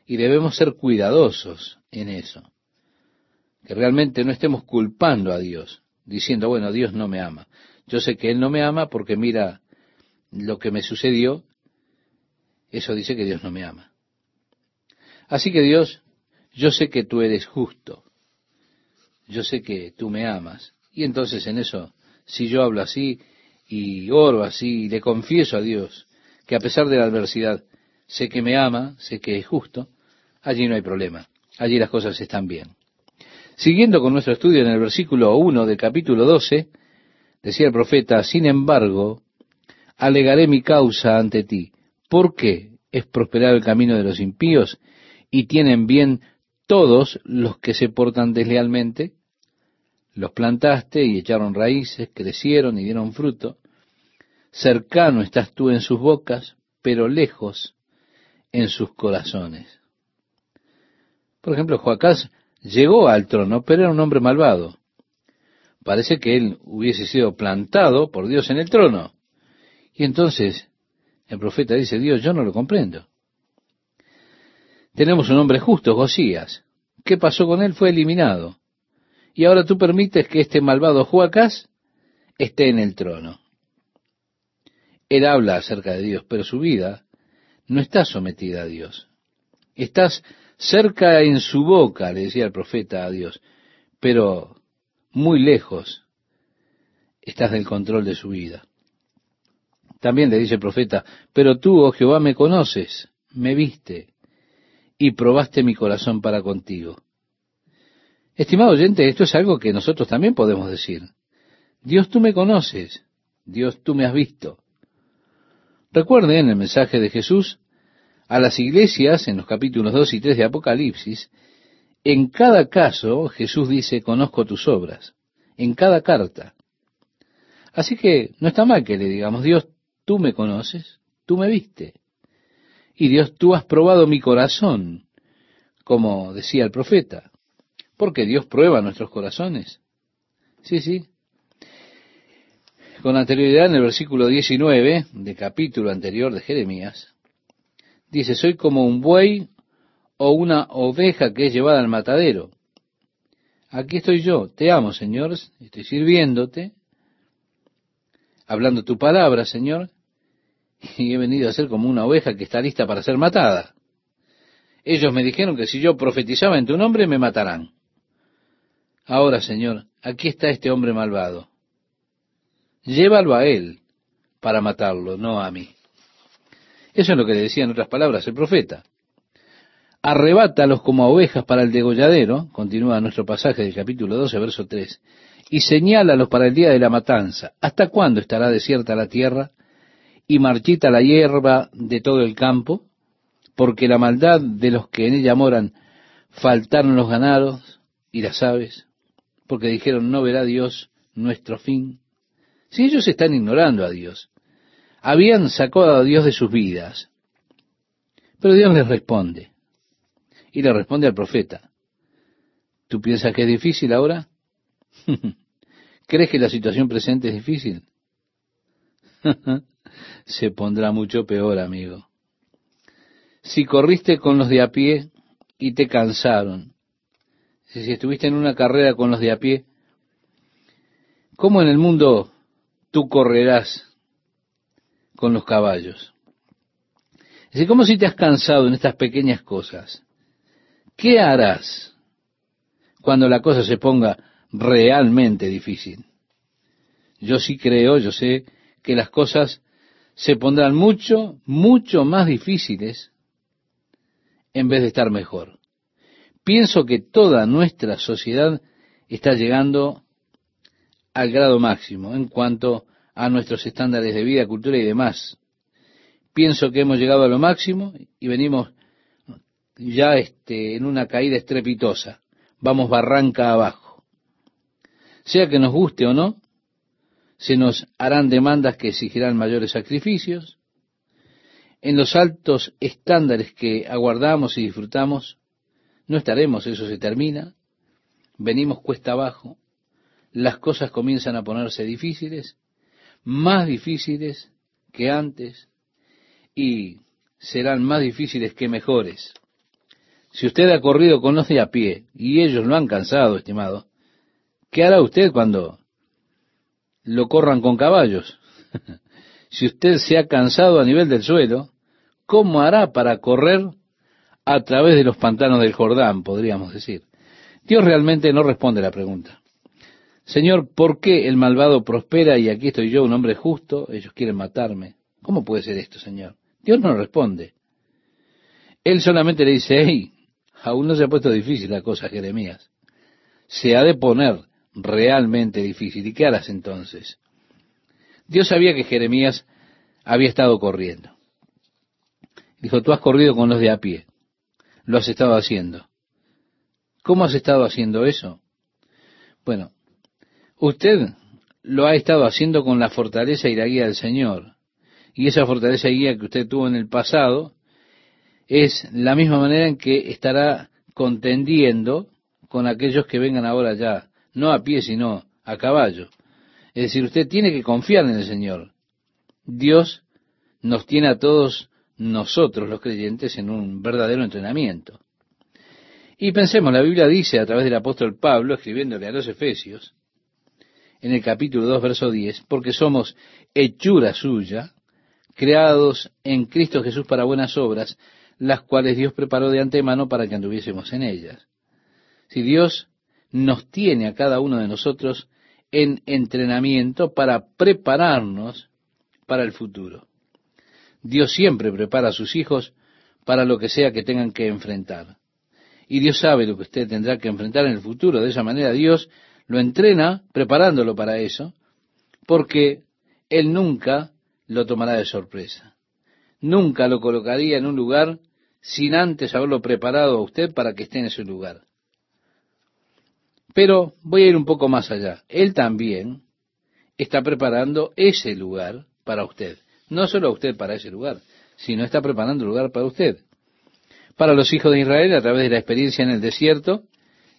y debemos ser cuidadosos en eso. Que realmente no estemos culpando a Dios, diciendo, bueno, Dios no me ama. Yo sé que Él no me ama porque mira lo que me sucedió. Eso dice que Dios no me ama. Así que Dios, yo sé que tú eres justo. Yo sé que tú me amas. Y entonces en eso, si yo hablo así y oro así y le confieso a Dios que a pesar de la adversidad sé que me ama, sé que es justo, allí no hay problema. Allí las cosas están bien. Siguiendo con nuestro estudio en el versículo 1 del capítulo 12, Decía el profeta, sin embargo, alegaré mi causa ante ti. ¿Por qué es prosperado el camino de los impíos y tienen bien todos los que se portan deslealmente? Los plantaste y echaron raíces, crecieron y dieron fruto. Cercano estás tú en sus bocas, pero lejos en sus corazones. Por ejemplo, Joacás llegó al trono, pero era un hombre malvado. Parece que él hubiese sido plantado por Dios en el trono. Y entonces el profeta dice, Dios, yo no lo comprendo. Tenemos un hombre justo, Josías. ¿Qué pasó con él? Fue eliminado. Y ahora tú permites que este malvado Joacás esté en el trono. Él habla acerca de Dios, pero su vida no está sometida a Dios. Estás cerca en su boca, le decía el profeta a Dios, pero muy lejos estás del control de su vida. También le dice el profeta, pero tú, oh Jehová, me conoces, me viste y probaste mi corazón para contigo. Estimado oyente, esto es algo que nosotros también podemos decir. Dios, tú me conoces, Dios, tú me has visto. Recuerden el mensaje de Jesús a las iglesias en los capítulos 2 y 3 de Apocalipsis, en cada caso Jesús dice, conozco tus obras, en cada carta. Así que no está mal que le digamos, Dios, tú me conoces, tú me viste. Y Dios, tú has probado mi corazón, como decía el profeta, porque Dios prueba nuestros corazones. Sí, sí. Con anterioridad en el versículo 19 de capítulo anterior de Jeremías, dice, soy como un buey o una oveja que es llevada al matadero. Aquí estoy yo, te amo, Señor, estoy sirviéndote, hablando tu palabra, Señor, y he venido a ser como una oveja que está lista para ser matada. Ellos me dijeron que si yo profetizaba en tu nombre me matarán. Ahora, Señor, aquí está este hombre malvado. Llévalo a él para matarlo, no a mí. Eso es lo que le decía en otras palabras el profeta. Arrebátalos como ovejas para el degolladero, continúa nuestro pasaje del capítulo 12, verso 3, y señálalos para el día de la matanza. ¿Hasta cuándo estará desierta la tierra y marchita la hierba de todo el campo, porque la maldad de los que en ella moran faltaron los ganados y las aves, porque dijeron no verá Dios nuestro fin. Si ellos están ignorando a Dios, habían sacado a Dios de sus vidas, pero Dios les responde, y le responde al profeta, ¿tú piensas que es difícil ahora? *laughs* ¿Crees que la situación presente es difícil? *laughs* se pondrá mucho peor, amigo. Si corriste con los de a pie y te cansaron, si estuviste en una carrera con los de a pie, ¿cómo en el mundo tú correrás con los caballos? Decir, ¿cómo si te has cansado en estas pequeñas cosas? ¿Qué harás cuando la cosa se ponga realmente difícil? Yo sí creo, yo sé que las cosas se pondrán mucho, mucho más difíciles en vez de estar mejor. Pienso que toda nuestra sociedad está llegando al grado máximo en cuanto a nuestros estándares de vida, cultura y demás. Pienso que hemos llegado a lo máximo y venimos ya este, en una caída estrepitosa. Vamos barranca abajo. Sea que nos guste o no, se nos harán demandas que exigirán mayores sacrificios. En los altos estándares que aguardamos y disfrutamos, no estaremos, eso se termina. Venimos cuesta abajo. Las cosas comienzan a ponerse difíciles, más difíciles que antes, y serán más difíciles que mejores. Si usted ha corrido con los de a pie y ellos lo han cansado, estimado, ¿qué hará usted cuando lo corran con caballos. *laughs* si usted se ha cansado a nivel del suelo, ¿cómo hará para correr a través de los pantanos del Jordán, podríamos decir? Dios realmente no responde la pregunta. Señor, ¿por qué el malvado prospera y aquí estoy yo, un hombre justo? Ellos quieren matarme. ¿Cómo puede ser esto, Señor? Dios no responde. Él solamente le dice, hey, aún no se ha puesto difícil la cosa, Jeremías. Se ha de poner realmente difícil. ¿Y qué harás entonces? Dios sabía que Jeremías había estado corriendo. Dijo, tú has corrido con los de a pie. Lo has estado haciendo. ¿Cómo has estado haciendo eso? Bueno, Usted lo ha estado haciendo con la fortaleza y la guía del Señor. Y esa fortaleza y guía que usted tuvo en el pasado es la misma manera en que estará contendiendo con aquellos que vengan ahora ya, no a pie, sino a caballo. Es decir, usted tiene que confiar en el Señor. Dios nos tiene a todos nosotros, los creyentes, en un verdadero entrenamiento. Y pensemos, la Biblia dice a través del apóstol Pablo, escribiéndole a los Efesios, en el capítulo 2, verso 10, porque somos hechura suya, creados en Cristo Jesús para buenas obras, las cuales Dios preparó de antemano para que anduviésemos en ellas. Si Dios nos tiene a cada uno de nosotros en entrenamiento para prepararnos para el futuro. Dios siempre prepara a sus hijos para lo que sea que tengan que enfrentar. Y Dios sabe lo que usted tendrá que enfrentar en el futuro. De esa manera Dios lo entrena preparándolo para eso, porque Él nunca lo tomará de sorpresa. Nunca lo colocaría en un lugar sin antes haberlo preparado a usted para que esté en ese lugar. Pero voy a ir un poco más allá. Él también está preparando ese lugar para usted. No solo a usted para ese lugar, sino está preparando el lugar para usted. Para los hijos de Israel, a través de la experiencia en el desierto,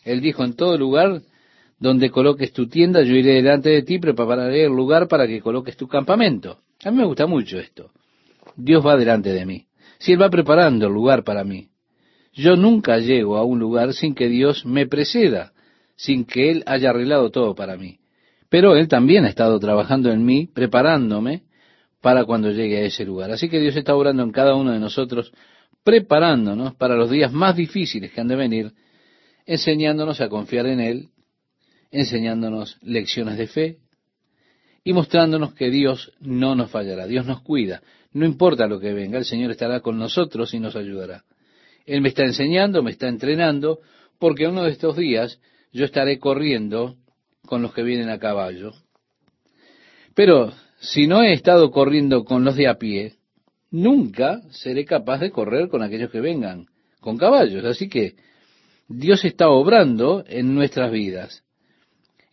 Él dijo, en todo lugar donde coloques tu tienda, yo iré delante de ti, prepararé el lugar para que coloques tu campamento. A mí me gusta mucho esto. Dios va delante de mí. Si Él va preparando el lugar para mí. Yo nunca llego a un lugar sin que Dios me preceda, sin que Él haya arreglado todo para mí. Pero Él también ha estado trabajando en mí, preparándome para cuando llegue a ese lugar. Así que Dios está obrando en cada uno de nosotros, preparándonos para los días más difíciles que han de venir, enseñándonos a confiar en Él, enseñándonos lecciones de fe y mostrándonos que Dios no nos fallará, Dios nos cuida. No importa lo que venga, el Señor estará con nosotros y nos ayudará. Él me está enseñando, me está entrenando, porque uno de estos días yo estaré corriendo con los que vienen a caballo. Pero si no he estado corriendo con los de a pie, nunca seré capaz de correr con aquellos que vengan con caballos. Así que Dios está obrando en nuestras vidas.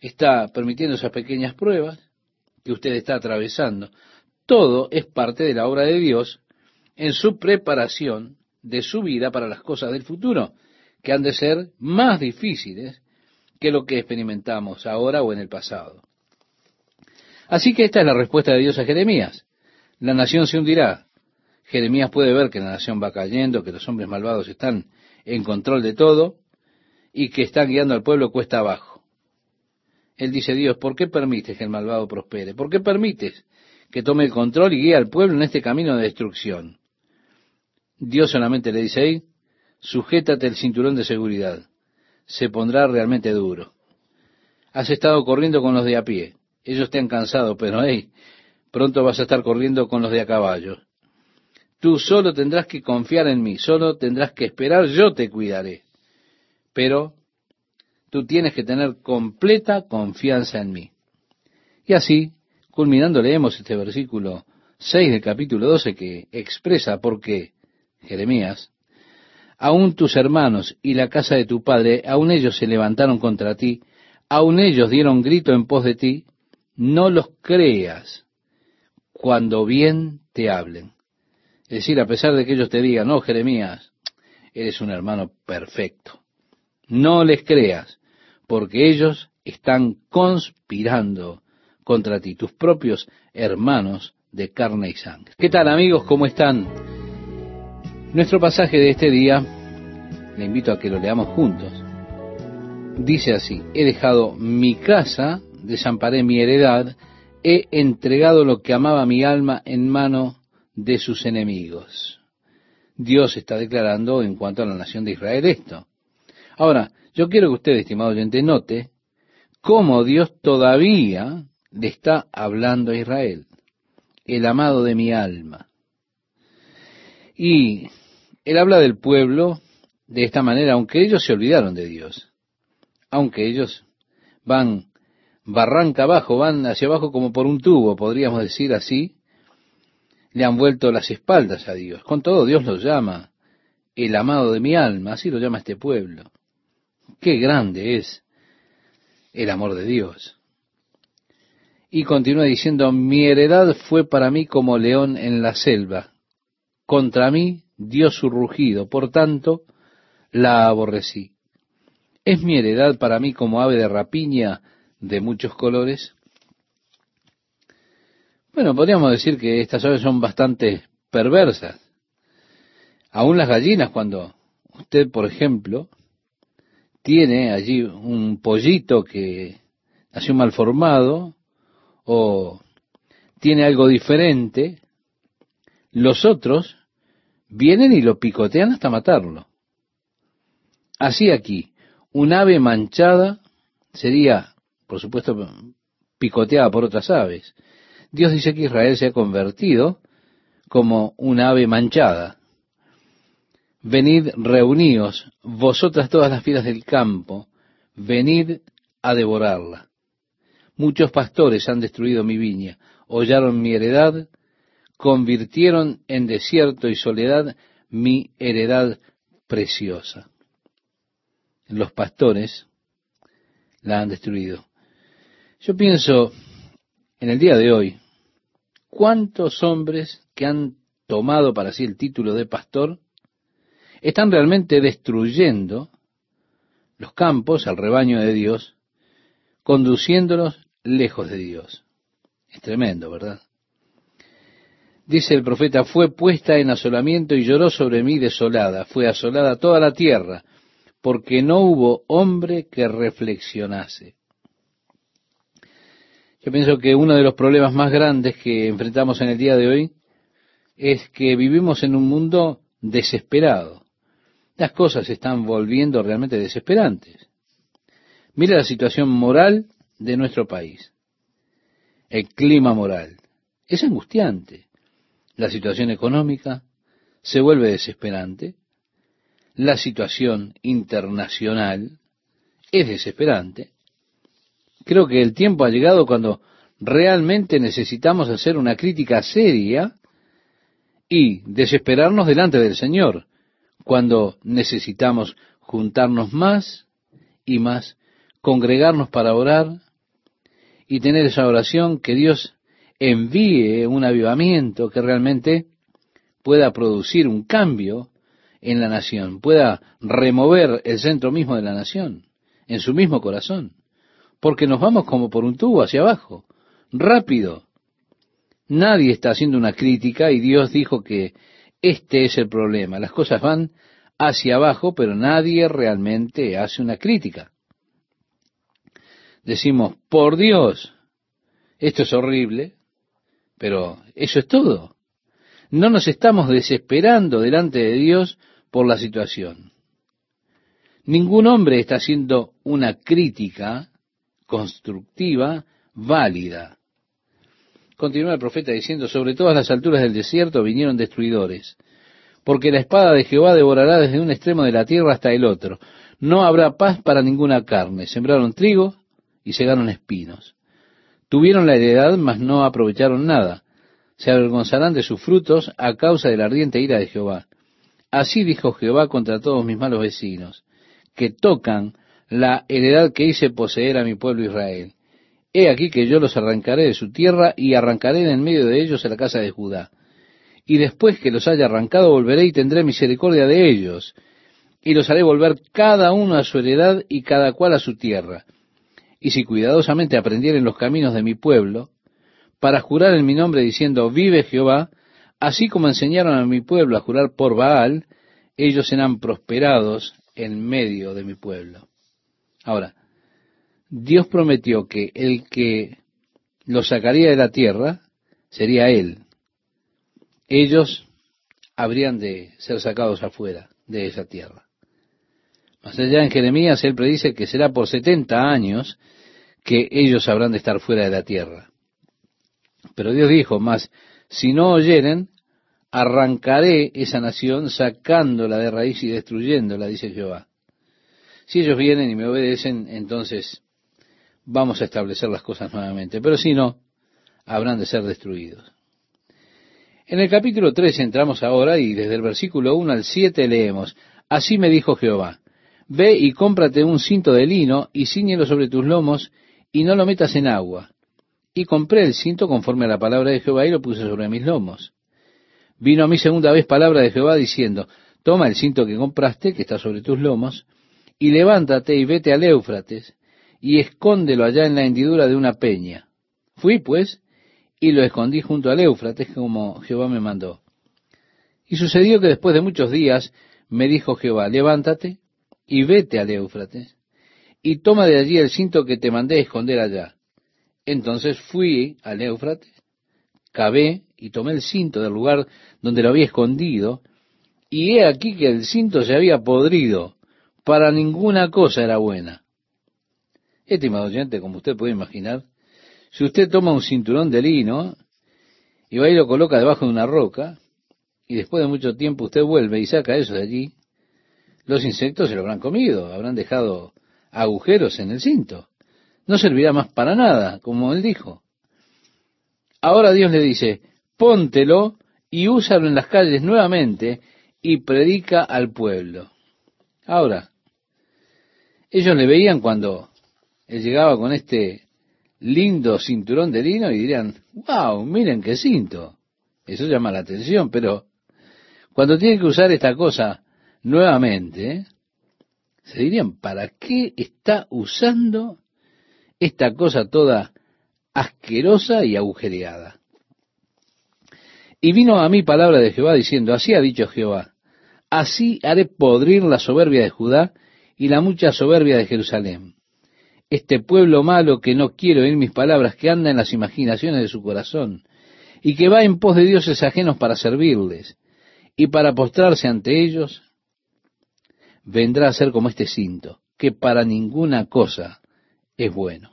Está permitiendo esas pequeñas pruebas que usted está atravesando. Todo es parte de la obra de Dios en su preparación de su vida para las cosas del futuro, que han de ser más difíciles que lo que experimentamos ahora o en el pasado. Así que esta es la respuesta de Dios a Jeremías. La nación se hundirá. Jeremías puede ver que la nación va cayendo, que los hombres malvados están en control de todo y que están guiando al pueblo cuesta abajo. Él dice, Dios, ¿por qué permites que el malvado prospere? ¿Por qué permites que tome el control y guíe al pueblo en este camino de destrucción? Dios solamente le dice ahí, sujétate el cinturón de seguridad. Se pondrá realmente duro. Has estado corriendo con los de a pie. Ellos te han cansado, pero hey, pronto vas a estar corriendo con los de a caballo. Tú solo tendrás que confiar en mí, solo tendrás que esperar, yo te cuidaré. Pero tú tienes que tener completa confianza en mí. Y así, culminando, leemos este versículo 6 del capítulo 12 que expresa por qué Jeremías, aún tus hermanos y la casa de tu padre, aún ellos se levantaron contra ti, aún ellos dieron grito en pos de ti, no los creas cuando bien te hablen. Es decir, a pesar de que ellos te digan, no, Jeremías, eres un hermano perfecto. No les creas, porque ellos están conspirando contra ti, tus propios hermanos de carne y sangre. ¿Qué tal amigos? ¿Cómo están? Nuestro pasaje de este día, le invito a que lo leamos juntos, dice así, he dejado mi casa desamparé mi heredad, he entregado lo que amaba mi alma en mano de sus enemigos. Dios está declarando en cuanto a la nación de Israel esto. Ahora, yo quiero que usted, estimado oyente, note cómo Dios todavía le está hablando a Israel, el amado de mi alma. Y él habla del pueblo de esta manera, aunque ellos se olvidaron de Dios, aunque ellos van barranca abajo, van hacia abajo como por un tubo, podríamos decir así, le han vuelto las espaldas a Dios. Con todo, Dios los llama el amado de mi alma, así lo llama este pueblo. Qué grande es el amor de Dios. Y continúa diciendo, mi heredad fue para mí como león en la selva. Contra mí dio su rugido, por tanto la aborrecí. ¿Es mi heredad para mí como ave de rapiña de muchos colores? Bueno, podríamos decir que estas aves son bastante perversas. Aún las gallinas, cuando usted, por ejemplo, tiene allí un pollito que nació mal formado o tiene algo diferente, los otros vienen y lo picotean hasta matarlo. Así aquí, un ave manchada sería, por supuesto, picoteada por otras aves. Dios dice que Israel se ha convertido como un ave manchada. Venid, reuníos, vosotras todas las fieras del campo, venid a devorarla. Muchos pastores han destruido mi viña, hollaron mi heredad, convirtieron en desierto y soledad mi heredad preciosa. Los pastores la han destruido. Yo pienso en el día de hoy, ¿cuántos hombres que han tomado para sí el título de pastor están realmente destruyendo los campos, al rebaño de Dios, conduciéndolos lejos de Dios. Es tremendo, ¿verdad? Dice el profeta, fue puesta en asolamiento y lloró sobre mí desolada, fue asolada toda la tierra, porque no hubo hombre que reflexionase. Yo pienso que uno de los problemas más grandes que enfrentamos en el día de hoy es que vivimos en un mundo desesperado. Las cosas se están volviendo realmente desesperantes. Mira la situación moral de nuestro país. El clima moral. Es angustiante. La situación económica se vuelve desesperante. La situación internacional es desesperante. Creo que el tiempo ha llegado cuando realmente necesitamos hacer una crítica seria y desesperarnos delante del Señor, cuando necesitamos juntarnos más y más, congregarnos para orar y tener esa oración que Dios envíe un avivamiento que realmente pueda producir un cambio en la nación, pueda remover el centro mismo de la nación, en su mismo corazón, porque nos vamos como por un tubo hacia abajo, rápido. Nadie está haciendo una crítica y Dios dijo que este es el problema. Las cosas van hacia abajo, pero nadie realmente hace una crítica. Decimos, por Dios, esto es horrible, pero eso es todo. No nos estamos desesperando delante de Dios por la situación. Ningún hombre está haciendo una crítica constructiva, válida. Continúa el profeta diciendo, sobre todas las alturas del desierto vinieron destruidores, porque la espada de Jehová devorará desde un extremo de la tierra hasta el otro. No habrá paz para ninguna carne. Sembraron trigo y segaron espinos. Tuvieron la heredad, mas no aprovecharon nada. Se avergonzarán de sus frutos a causa de la ardiente ira de Jehová. Así dijo Jehová contra todos mis malos vecinos, que tocan la heredad que hice poseer a mi pueblo Israel. He aquí que yo los arrancaré de su tierra y arrancaré en medio de ellos a la casa de Judá. Y después que los haya arrancado volveré y tendré misericordia de ellos, y los haré volver cada uno a su heredad y cada cual a su tierra y si cuidadosamente aprendieren los caminos de mi pueblo, para jurar en mi nombre diciendo, vive Jehová, así como enseñaron a mi pueblo a jurar por Baal, ellos serán prosperados en medio de mi pueblo. Ahora, Dios prometió que el que los sacaría de la tierra sería Él. Ellos habrían de ser sacados afuera de esa tierra. Más allá en Jeremías, él predice que será por setenta años que ellos habrán de estar fuera de la tierra. Pero Dios dijo, más si no oyeren, arrancaré esa nación sacándola de raíz y destruyéndola, dice Jehová. Si ellos vienen y me obedecen, entonces vamos a establecer las cosas nuevamente. Pero si no, habrán de ser destruidos. En el capítulo 3 entramos ahora y desde el versículo 1 al 7 leemos, Así me dijo Jehová, Ve y cómprate un cinto de lino y ciñelo sobre tus lomos y no lo metas en agua. y compré el cinto conforme a la palabra de Jehová y lo puse sobre mis lomos. Vino a mí segunda vez palabra de Jehová diciendo, toma el cinto que compraste, que está sobre tus lomos, y levántate y vete al Éufrates, y escóndelo allá en la hendidura de una peña. Fui, pues, y lo escondí junto al Éufrates como Jehová me mandó. Y sucedió que después de muchos días me dijo Jehová, levántate y vete al Éufrates, y toma de allí el cinto que te mandé esconder allá. Entonces fui al Éufrates, cavé y tomé el cinto del lugar donde lo había escondido, y he aquí que el cinto se había podrido, para ninguna cosa era buena. Estimado oyente, como usted puede imaginar, si usted toma un cinturón de lino y va y lo coloca debajo de una roca, y después de mucho tiempo usted vuelve y saca eso de allí, los insectos se lo habrán comido, habrán dejado agujeros en el cinto. No servirá más para nada, como él dijo. Ahora Dios le dice, póntelo y úsalo en las calles nuevamente y predica al pueblo. Ahora, ellos le veían cuando él llegaba con este lindo cinturón de lino y dirían, wow, miren qué cinto. Eso llama la atención, pero cuando tiene que usar esta cosa nuevamente, se dirían, ¿para qué está usando esta cosa toda asquerosa y agujereada? Y vino a mí palabra de Jehová diciendo, así ha dicho Jehová, así haré podrir la soberbia de Judá y la mucha soberbia de Jerusalén este pueblo malo que no quiere oír mis palabras, que anda en las imaginaciones de su corazón, y que va en pos de dioses ajenos para servirles, y para postrarse ante ellos, vendrá a ser como este cinto, que para ninguna cosa es bueno.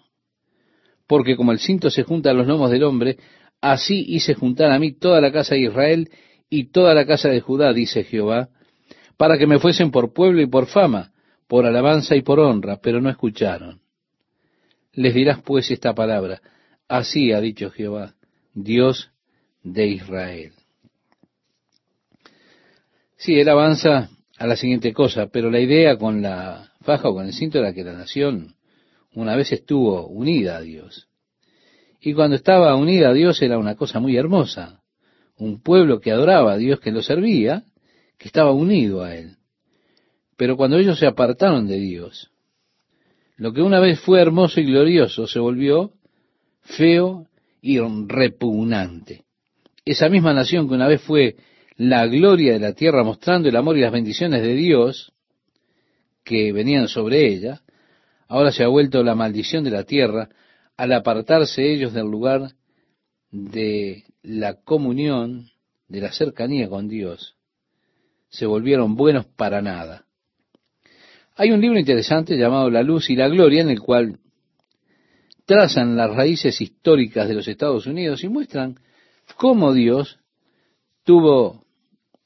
Porque como el cinto se junta a los lomos del hombre, así hice juntar a mí toda la casa de Israel y toda la casa de Judá, dice Jehová, para que me fuesen por pueblo y por fama, por alabanza y por honra, pero no escucharon. Les dirás pues esta palabra, así ha dicho Jehová, Dios de Israel. Sí, él avanza a la siguiente cosa, pero la idea con la faja o con el cinto era que la nación una vez estuvo unida a Dios. Y cuando estaba unida a Dios era una cosa muy hermosa. Un pueblo que adoraba a Dios, que lo servía, que estaba unido a Él. Pero cuando ellos se apartaron de Dios, lo que una vez fue hermoso y glorioso se volvió feo y repugnante. Esa misma nación que una vez fue la gloria de la tierra mostrando el amor y las bendiciones de Dios que venían sobre ella, ahora se ha vuelto la maldición de la tierra al apartarse ellos del lugar de la comunión, de la cercanía con Dios. Se volvieron buenos para nada. Hay un libro interesante llamado La luz y la gloria en el cual trazan las raíces históricas de los Estados Unidos y muestran cómo Dios tuvo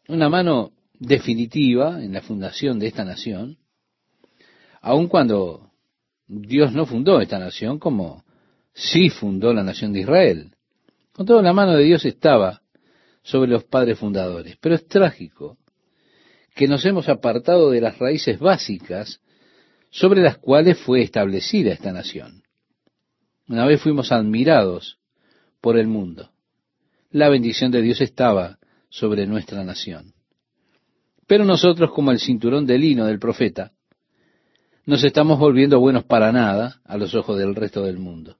una mano definitiva en la fundación de esta nación, aun cuando Dios no fundó esta nación como sí fundó la nación de Israel. Con toda la mano de Dios estaba sobre los padres fundadores. Pero es trágico que nos hemos apartado de las raíces básicas sobre las cuales fue establecida esta nación. Una vez fuimos admirados por el mundo. La bendición de Dios estaba sobre nuestra nación. Pero nosotros, como el cinturón de lino del profeta, nos estamos volviendo buenos para nada a los ojos del resto del mundo.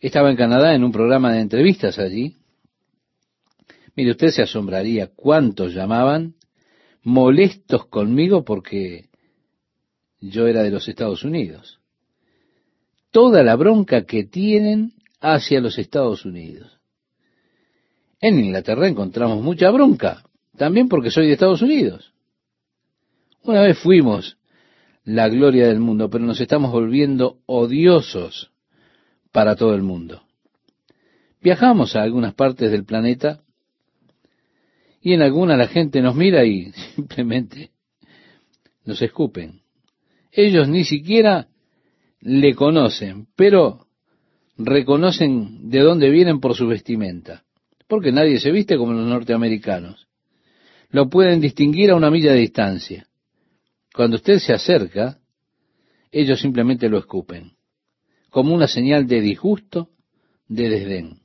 Estaba en Canadá en un programa de entrevistas allí Mire, usted se asombraría cuántos llamaban molestos conmigo porque yo era de los Estados Unidos. Toda la bronca que tienen hacia los Estados Unidos. En Inglaterra encontramos mucha bronca, también porque soy de Estados Unidos. Una vez fuimos la gloria del mundo, pero nos estamos volviendo odiosos para todo el mundo. Viajamos a algunas partes del planeta y en alguna la gente nos mira y *laughs* simplemente nos escupen. Ellos ni siquiera le conocen, pero reconocen de dónde vienen por su vestimenta, porque nadie se viste como los norteamericanos. Lo pueden distinguir a una milla de distancia. Cuando usted se acerca, ellos simplemente lo escupen. como una señal de disgusto, de desdén.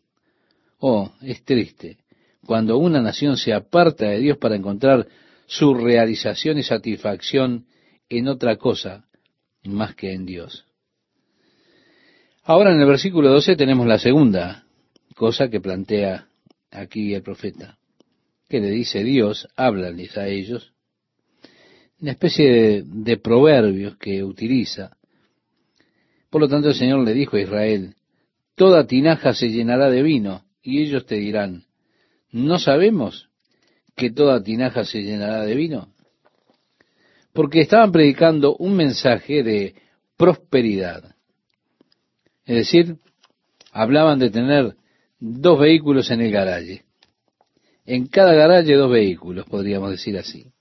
Oh, es triste cuando una nación se aparta de Dios para encontrar su realización y satisfacción en otra cosa más que en Dios. Ahora en el versículo 12 tenemos la segunda cosa que plantea aquí el profeta, que le dice Dios, háblales a ellos, una especie de, de proverbios que utiliza. Por lo tanto el Señor le dijo a Israel, toda tinaja se llenará de vino, y ellos te dirán, ¿no sabemos que toda tinaja se llenará de vino? Porque estaban predicando un mensaje de prosperidad. Es decir, hablaban de tener dos vehículos en el garaje. En cada garaje dos vehículos, podríamos decir así.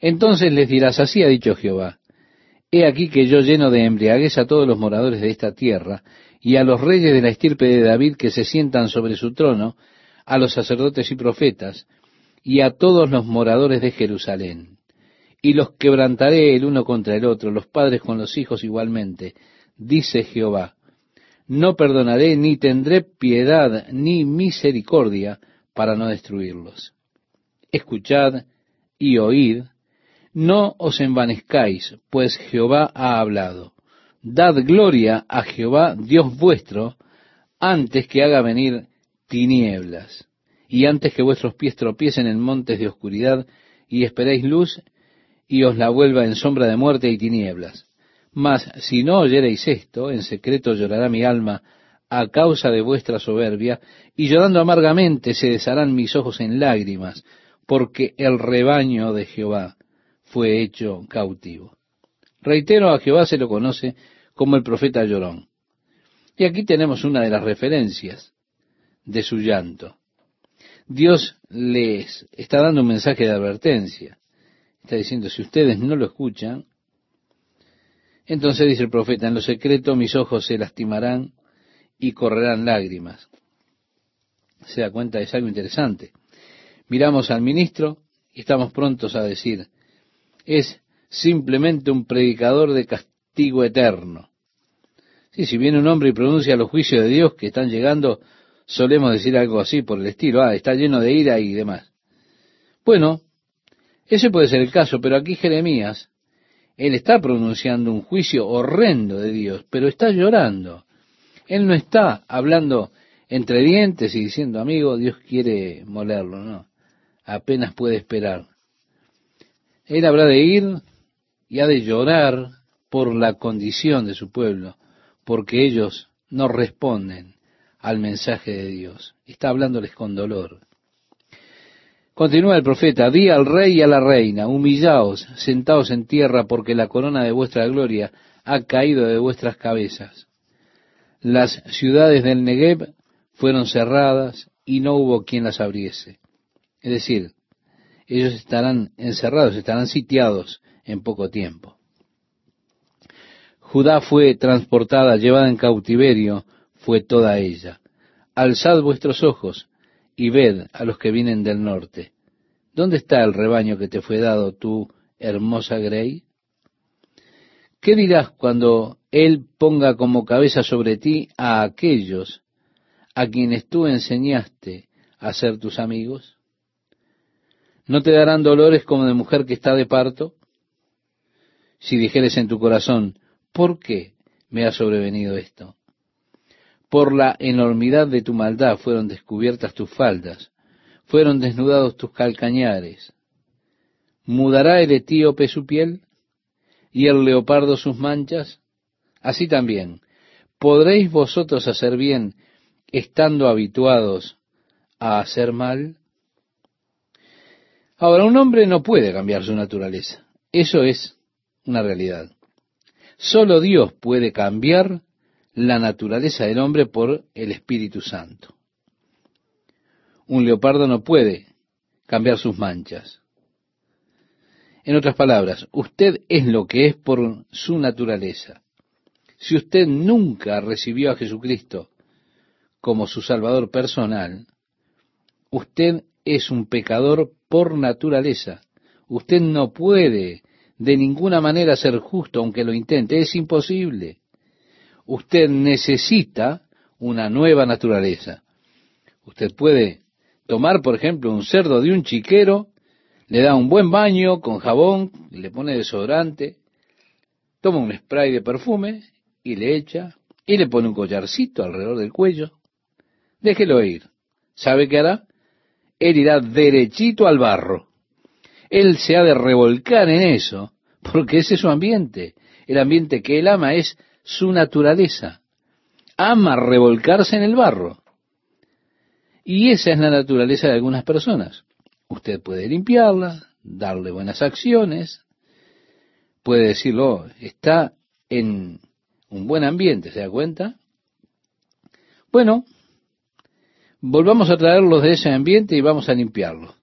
Entonces les dirás, así ha dicho Jehová, he aquí que yo lleno de embriaguez a todos los moradores de esta tierra, y a los reyes de la estirpe de David que se sientan sobre su trono, a los sacerdotes y profetas, y a todos los moradores de Jerusalén. Y los quebrantaré el uno contra el otro, los padres con los hijos igualmente, dice Jehová. No perdonaré, ni tendré piedad, ni misericordia, para no destruirlos. Escuchad y oíd, no os envanezcáis, pues Jehová ha hablado. Dad gloria a Jehová, Dios vuestro, antes que haga venir tinieblas, y antes que vuestros pies tropiecen en montes de oscuridad, y esperéis luz, y os la vuelva en sombra de muerte y tinieblas. Mas si no oyereis esto, en secreto llorará mi alma a causa de vuestra soberbia, y llorando amargamente se desharán mis ojos en lágrimas, porque el rebaño de Jehová fue hecho cautivo. Reitero, a Jehová se lo conoce como el profeta llorón. Y aquí tenemos una de las referencias de su llanto. Dios les está dando un mensaje de advertencia. Está diciendo, si ustedes no lo escuchan, entonces dice el profeta, en lo secreto mis ojos se lastimarán y correrán lágrimas. Se da cuenta, es algo interesante. Miramos al ministro y estamos prontos a decir, es simplemente un predicador de castigo eterno. Sí, si viene un hombre y pronuncia los juicios de Dios que están llegando, solemos decir algo así por el estilo, ah, está lleno de ira y demás. Bueno, ese puede ser el caso, pero aquí Jeremías, él está pronunciando un juicio horrendo de Dios, pero está llorando. Él no está hablando entre dientes y diciendo, amigo, Dios quiere molerlo, no. Apenas puede esperar. Él habrá de ir y ha de llorar por la condición de su pueblo, porque ellos no responden al mensaje de Dios. Está hablándoles con dolor. Continúa el profeta, di al rey y a la reina, humillaos, sentaos en tierra, porque la corona de vuestra gloria ha caído de vuestras cabezas. Las ciudades del Negev fueron cerradas y no hubo quien las abriese. Es decir, ellos estarán encerrados, estarán sitiados en poco tiempo. Judá fue transportada, llevada en cautiverio, fue toda ella. Alzad vuestros ojos y ved a los que vienen del norte. ¿Dónde está el rebaño que te fue dado, tu hermosa Grey? ¿Qué dirás cuando Él ponga como cabeza sobre ti a aquellos a quienes tú enseñaste a ser tus amigos? ¿No te darán dolores como de mujer que está de parto? Si dijeres en tu corazón, ¿por qué me ha sobrevenido esto? Por la enormidad de tu maldad fueron descubiertas tus faldas, fueron desnudados tus calcañares. ¿Mudará el etíope su piel y el leopardo sus manchas? Así también, ¿podréis vosotros hacer bien estando habituados a hacer mal? Ahora, un hombre no puede cambiar su naturaleza. Eso es una realidad. Solo Dios puede cambiar la naturaleza del hombre por el Espíritu Santo. Un leopardo no puede cambiar sus manchas. En otras palabras, usted es lo que es por su naturaleza. Si usted nunca recibió a Jesucristo como su Salvador personal, usted es un pecador por naturaleza. Usted no puede de ninguna manera ser justo aunque lo intente. Es imposible. Usted necesita una nueva naturaleza. Usted puede tomar, por ejemplo, un cerdo de un chiquero, le da un buen baño con jabón, le pone desodorante, toma un spray de perfume y le echa, y le pone un collarcito alrededor del cuello. Déjelo ir. ¿Sabe qué hará? Él irá derechito al barro. Él se ha de revolcar en eso, porque ese es su ambiente. El ambiente que él ama es su naturaleza. Ama revolcarse en el barro. Y esa es la naturaleza de algunas personas. Usted puede limpiarla, darle buenas acciones, puede decirlo, está en un buen ambiente, ¿se da cuenta? Bueno, volvamos a traerlos de ese ambiente y vamos a limpiarlos.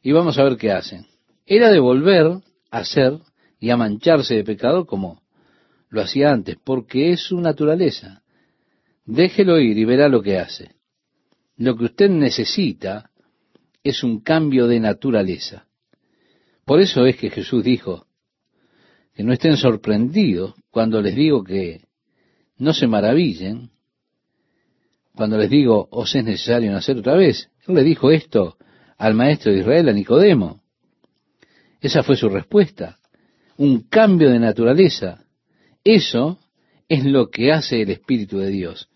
Y vamos a ver qué hacen. Era de volver a ser y a mancharse de pecado como lo hacía antes, porque es su naturaleza. Déjelo ir y verá lo que hace. Lo que usted necesita es un cambio de naturaleza. Por eso es que Jesús dijo que no estén sorprendidos cuando les digo que no se maravillen, cuando les digo os es necesario nacer otra vez. Él le dijo esto al maestro de Israel, a Nicodemo. Esa fue su respuesta. Un cambio de naturaleza. Eso es lo que hace el Espíritu de Dios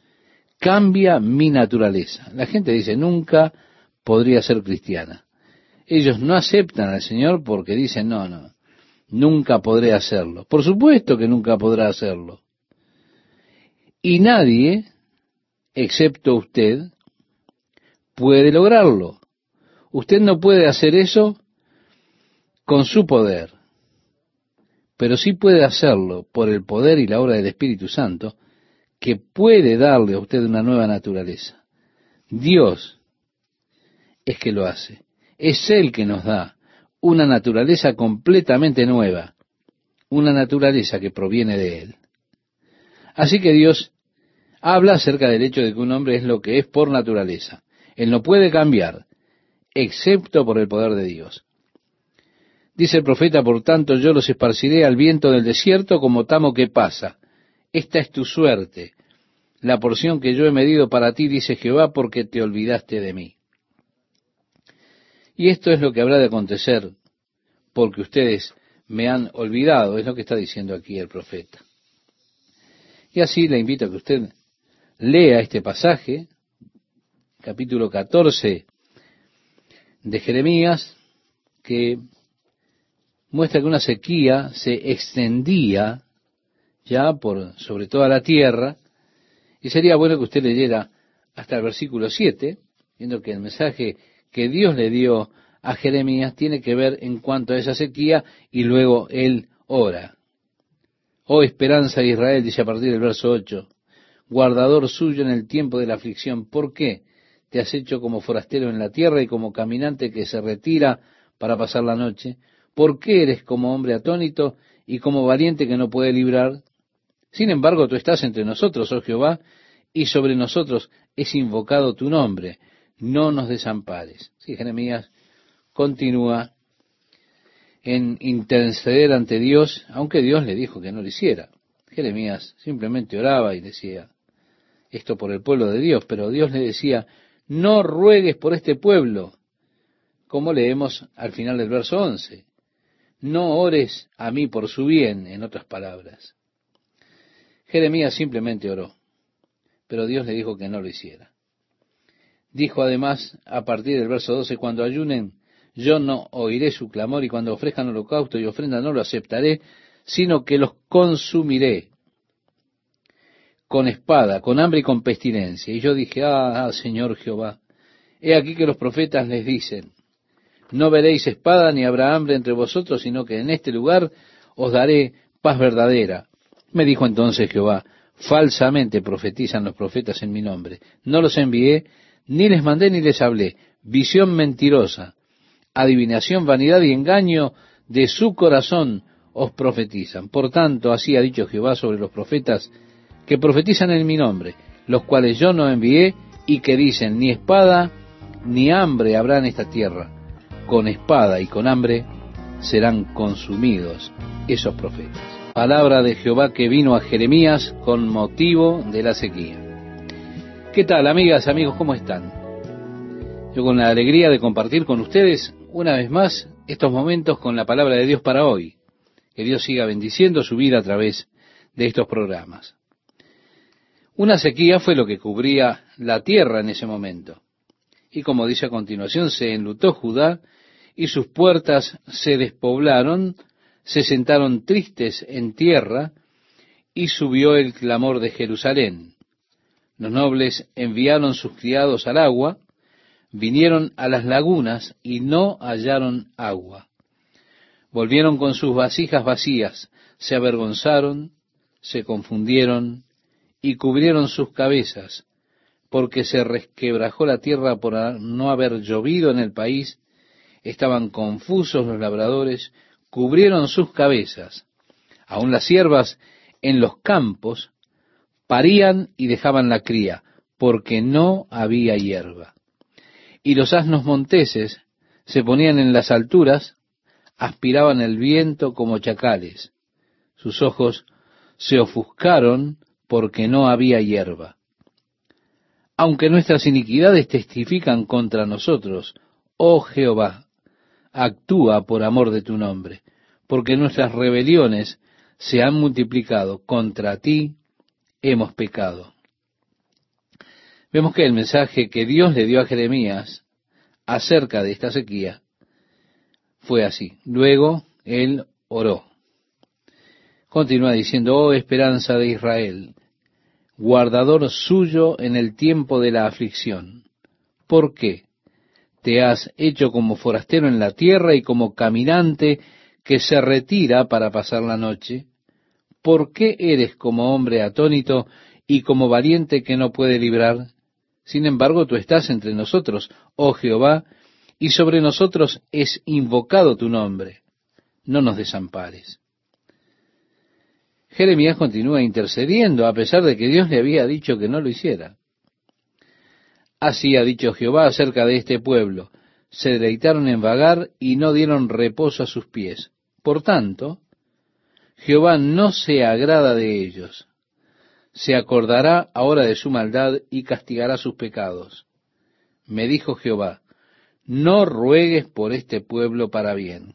cambia mi naturaleza. La gente dice, nunca podría ser cristiana. Ellos no aceptan al Señor porque dicen, no, no, nunca podré hacerlo. Por supuesto que nunca podrá hacerlo. Y nadie, excepto usted, puede lograrlo. Usted no puede hacer eso con su poder, pero sí puede hacerlo por el poder y la obra del Espíritu Santo, que puede darle a usted una nueva naturaleza. Dios es que lo hace. Es Él que nos da una naturaleza completamente nueva, una naturaleza que proviene de Él. Así que Dios habla acerca del hecho de que un hombre es lo que es por naturaleza. Él no puede cambiar, excepto por el poder de Dios. Dice el profeta, por tanto, yo los esparciré al viento del desierto como tamo que pasa esta es tu suerte, la porción que yo he medido para ti, dice Jehová, porque te olvidaste de mí. Y esto es lo que habrá de acontecer, porque ustedes me han olvidado, es lo que está diciendo aquí el profeta. Y así le invito a que usted lea este pasaje, capítulo 14 de Jeremías, que muestra que una sequía se extendía ya por sobre toda la tierra, y sería bueno que usted leyera hasta el versículo 7, viendo que el mensaje que Dios le dio a Jeremías tiene que ver en cuanto a esa sequía y luego él ora. Oh esperanza de Israel, dice a partir del verso 8, guardador suyo en el tiempo de la aflicción, ¿por qué te has hecho como forastero en la tierra y como caminante que se retira para pasar la noche? ¿Por qué eres como hombre atónito y como valiente que no puede librar? Sin embargo, tú estás entre nosotros, oh Jehová, y sobre nosotros es invocado tu nombre. No nos desampares. Sí, Jeremías continúa en interceder ante Dios, aunque Dios le dijo que no lo hiciera. Jeremías simplemente oraba y decía esto por el pueblo de Dios, pero Dios le decía, no ruegues por este pueblo, como leemos al final del verso 11. No ores a mí por su bien, en otras palabras. Jeremías simplemente oró, pero Dios le dijo que no lo hiciera. Dijo además, a partir del verso 12, cuando ayunen, yo no oiré su clamor y cuando ofrezcan holocausto y ofrenda no lo aceptaré, sino que los consumiré con espada, con hambre y con pestilencia. Y yo dije, ah, Señor Jehová, he aquí que los profetas les dicen, no veréis espada ni habrá hambre entre vosotros, sino que en este lugar os daré paz verdadera. Me dijo entonces Jehová, falsamente profetizan los profetas en mi nombre. No los envié, ni les mandé ni les hablé. Visión mentirosa, adivinación, vanidad y engaño de su corazón os profetizan. Por tanto, así ha dicho Jehová sobre los profetas que profetizan en mi nombre, los cuales yo no envié y que dicen, ni espada ni hambre habrá en esta tierra. Con espada y con hambre serán consumidos esos profetas. palabra de Jehová que vino a Jeremías con motivo de la sequía. ¿Qué tal, amigas, amigos? ¿Cómo están? Yo con la alegría de compartir con ustedes una vez más estos momentos con la palabra de Dios para hoy. Que Dios siga bendiciendo su vida a través de estos programas. Una sequía fue lo que cubría la tierra en ese momento. Y como dice a continuación, se enlutó Judá y sus puertas se despoblaron se sentaron tristes en tierra, y subió el clamor de Jerusalén. Los nobles enviaron sus criados al agua, vinieron a las lagunas y no hallaron agua. Volvieron con sus vasijas vacías, se avergonzaron, se confundieron y cubrieron sus cabezas, porque se resquebrajó la tierra por no haber llovido en el país, estaban confusos los labradores, cubrieron sus cabezas. Aun las siervas en los campos parían y dejaban la cría, porque no había hierba. Y los asnos monteses se ponían en las alturas, aspiraban el viento como chacales. Sus ojos se ofuscaron porque no había hierba. Aunque nuestras iniquidades testifican contra nosotros, oh Jehová, actúa por amor de tu nombre, porque nuestras rebeliones se han multiplicado, contra ti hemos pecado. Vemos que el mensaje que Dios le dio a Jeremías acerca de esta sequía fue así. Luego él oró. Continúa diciendo, oh esperanza de Israel, guardador suyo en el tiempo de la aflicción. ¿Por qué? Te has hecho como forastero en la tierra y como caminante que se retira para pasar la noche? ¿Por qué eres como hombre atónito y como valiente que no puede librar? Sin embargo, tú estás entre nosotros, oh Jehová, y sobre nosotros es invocado tu nombre. No nos desampares. Jeremías continúa intercediendo a pesar de que Dios le había dicho que no lo hiciera. Así ha dicho Jehová acerca de este pueblo. Se deleitaron en vagar y no dieron reposo a sus pies. Por tanto, Jehová no se agrada de ellos. Se acordará ahora de su maldad y castigará sus pecados. Me dijo Jehová, no ruegues por este pueblo para bien.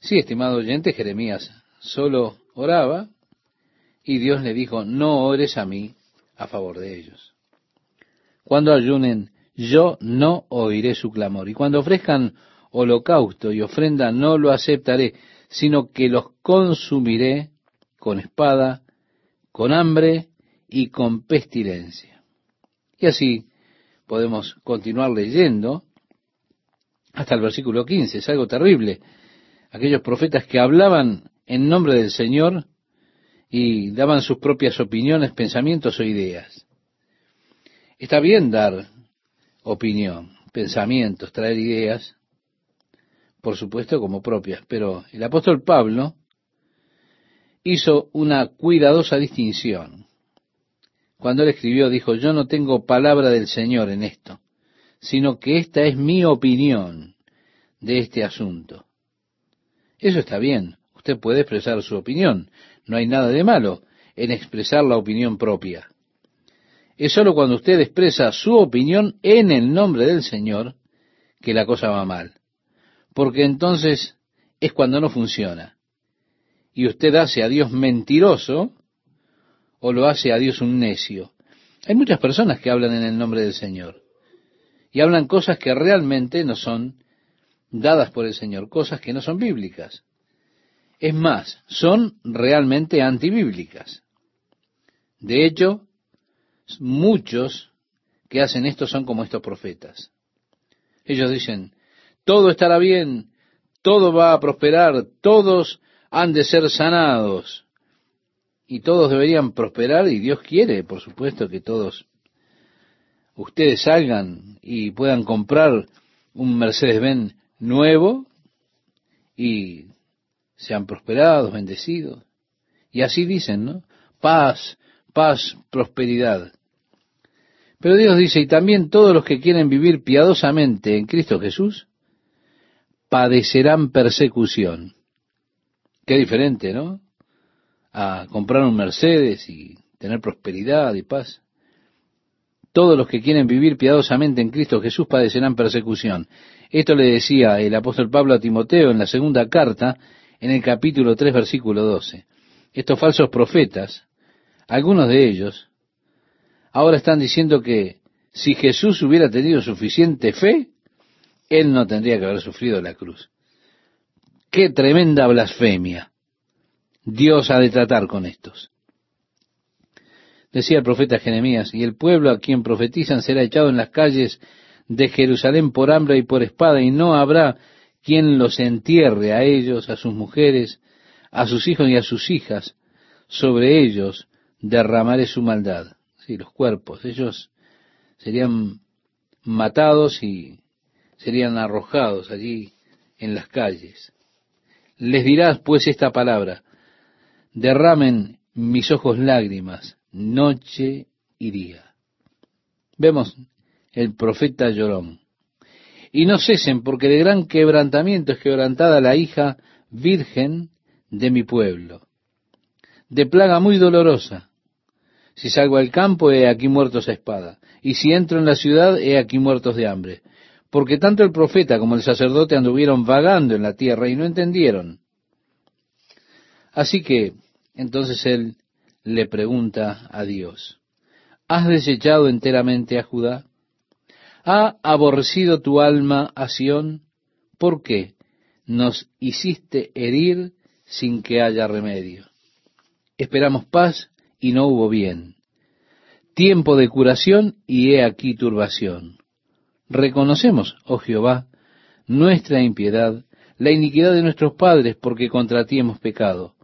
Sí, estimado oyente, Jeremías solo oraba y Dios le dijo, no ores a mí a favor de ellos. Cuando ayunen, yo no oiré su clamor. Y cuando ofrezcan holocausto y ofrenda, no lo aceptaré, sino que los consumiré con espada, con hambre y con pestilencia. Y así podemos continuar leyendo hasta el versículo 15. Es algo terrible. Aquellos profetas que hablaban en nombre del Señor y daban sus propias opiniones, pensamientos o ideas. Está bien dar opinión, pensamientos, traer ideas, por supuesto como propias, pero el apóstol Pablo hizo una cuidadosa distinción. Cuando él escribió, dijo, yo no tengo palabra del Señor en esto, sino que esta es mi opinión de este asunto. Eso está bien, usted puede expresar su opinión, no hay nada de malo en expresar la opinión propia es sólo cuando usted expresa su opinión en el nombre del Señor que la cosa va mal. Porque entonces es cuando no funciona. Y usted hace a Dios mentiroso o lo hace a Dios un necio. Hay muchas personas que hablan en el nombre del Señor y hablan cosas que realmente no son dadas por el Señor, cosas que no son bíblicas. Es más, son realmente antibíblicas. De hecho, muchos que hacen esto son como estos profetas. Ellos dicen, todo estará bien, todo va a prosperar, todos han de ser sanados. Y todos deberían prosperar y Dios quiere, por supuesto, que todos ustedes salgan y puedan comprar un Mercedes-Benz nuevo y sean prosperados, bendecidos. Y así dicen, ¿no? Paz, paz, prosperidad. Pero Dios dice, y también todos los que quieren vivir piadosamente en Cristo Jesús, padecerán persecución. Qué diferente, ¿no? A comprar un Mercedes y tener prosperidad y paz. Todos los que quieren vivir piadosamente en Cristo Jesús padecerán persecución. Esto le decía el apóstol Pablo a Timoteo en la segunda carta, en el capítulo 3, versículo 12. Estos falsos profetas, algunos de ellos, ahora están diciendo que si Jesús hubiera tenido suficiente fe, él no tendría que haber sufrido la cruz. Qué tremenda blasfemia. Dios ha de tratar con estos. Decía el profeta Jeremías, y el pueblo a quien profetizan será echado en las calles de Jerusalén por hambre y por espada, y no habrá quien los entierre a ellos, a sus mujeres, a sus hijos y a sus hijas. Sobre ellos derramaré su maldad. Sí, los cuerpos, ellos serían matados y serían arrojados allí en las calles. Les dirás pues esta palabra, derramen mis ojos lágrimas, noche y día. Vemos el profeta llorón. Y no cesen, porque de gran quebrantamiento es quebrantada la hija virgen de mi pueblo. De plaga muy dolorosa. Si salgo al campo, he aquí muertos a espada. Y si entro en la ciudad, he aquí muertos de hambre. Porque tanto el profeta como el sacerdote anduvieron vagando en la tierra y no entendieron. Así que, entonces él le pregunta a Dios, ¿has desechado enteramente a Judá? ¿Ha aborrecido tu alma a Sión? ¿Por qué nos hiciste herir sin que haya remedio? Esperamos paz y no hubo bien. Tiempo de curación y he aquí turbación. Reconocemos, oh Jehová, nuestra impiedad, la iniquidad de nuestros padres, porque contra ti hemos pecado.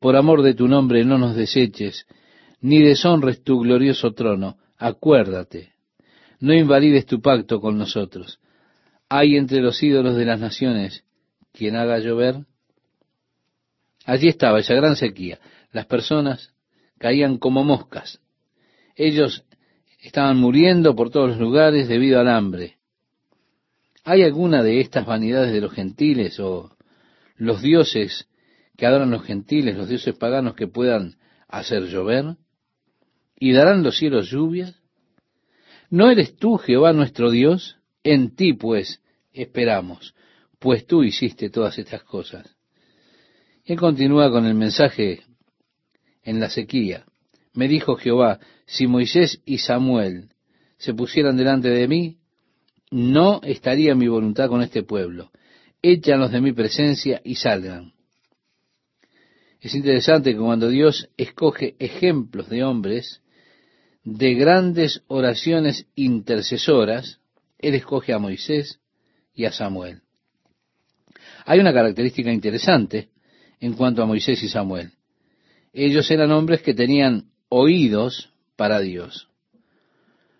Por amor de tu nombre no nos deseches, ni deshonres tu glorioso trono. Acuérdate, no invalides tu pacto con nosotros. ¿Hay entre los ídolos de las naciones quien haga llover? Allí estaba esa gran sequía. Las personas caían como moscas. Ellos estaban muriendo por todos los lugares debido al hambre. ¿Hay alguna de estas vanidades de los gentiles o los dioses que adoran los gentiles, los dioses paganos que puedan hacer llover? ¿Y darán los cielos lluvias? ¿No eres tú, Jehová nuestro Dios? En ti, pues, esperamos, pues tú hiciste todas estas cosas. Y él continúa con el mensaje en la sequía. Me dijo Jehová, si Moisés y Samuel se pusieran delante de mí, no estaría mi voluntad con este pueblo. Échanos de mi presencia y salgan. Es interesante que cuando Dios escoge ejemplos de hombres de grandes oraciones intercesoras, Él escoge a Moisés y a Samuel. Hay una característica interesante en cuanto a Moisés y Samuel. Ellos eran hombres que tenían oídos para Dios.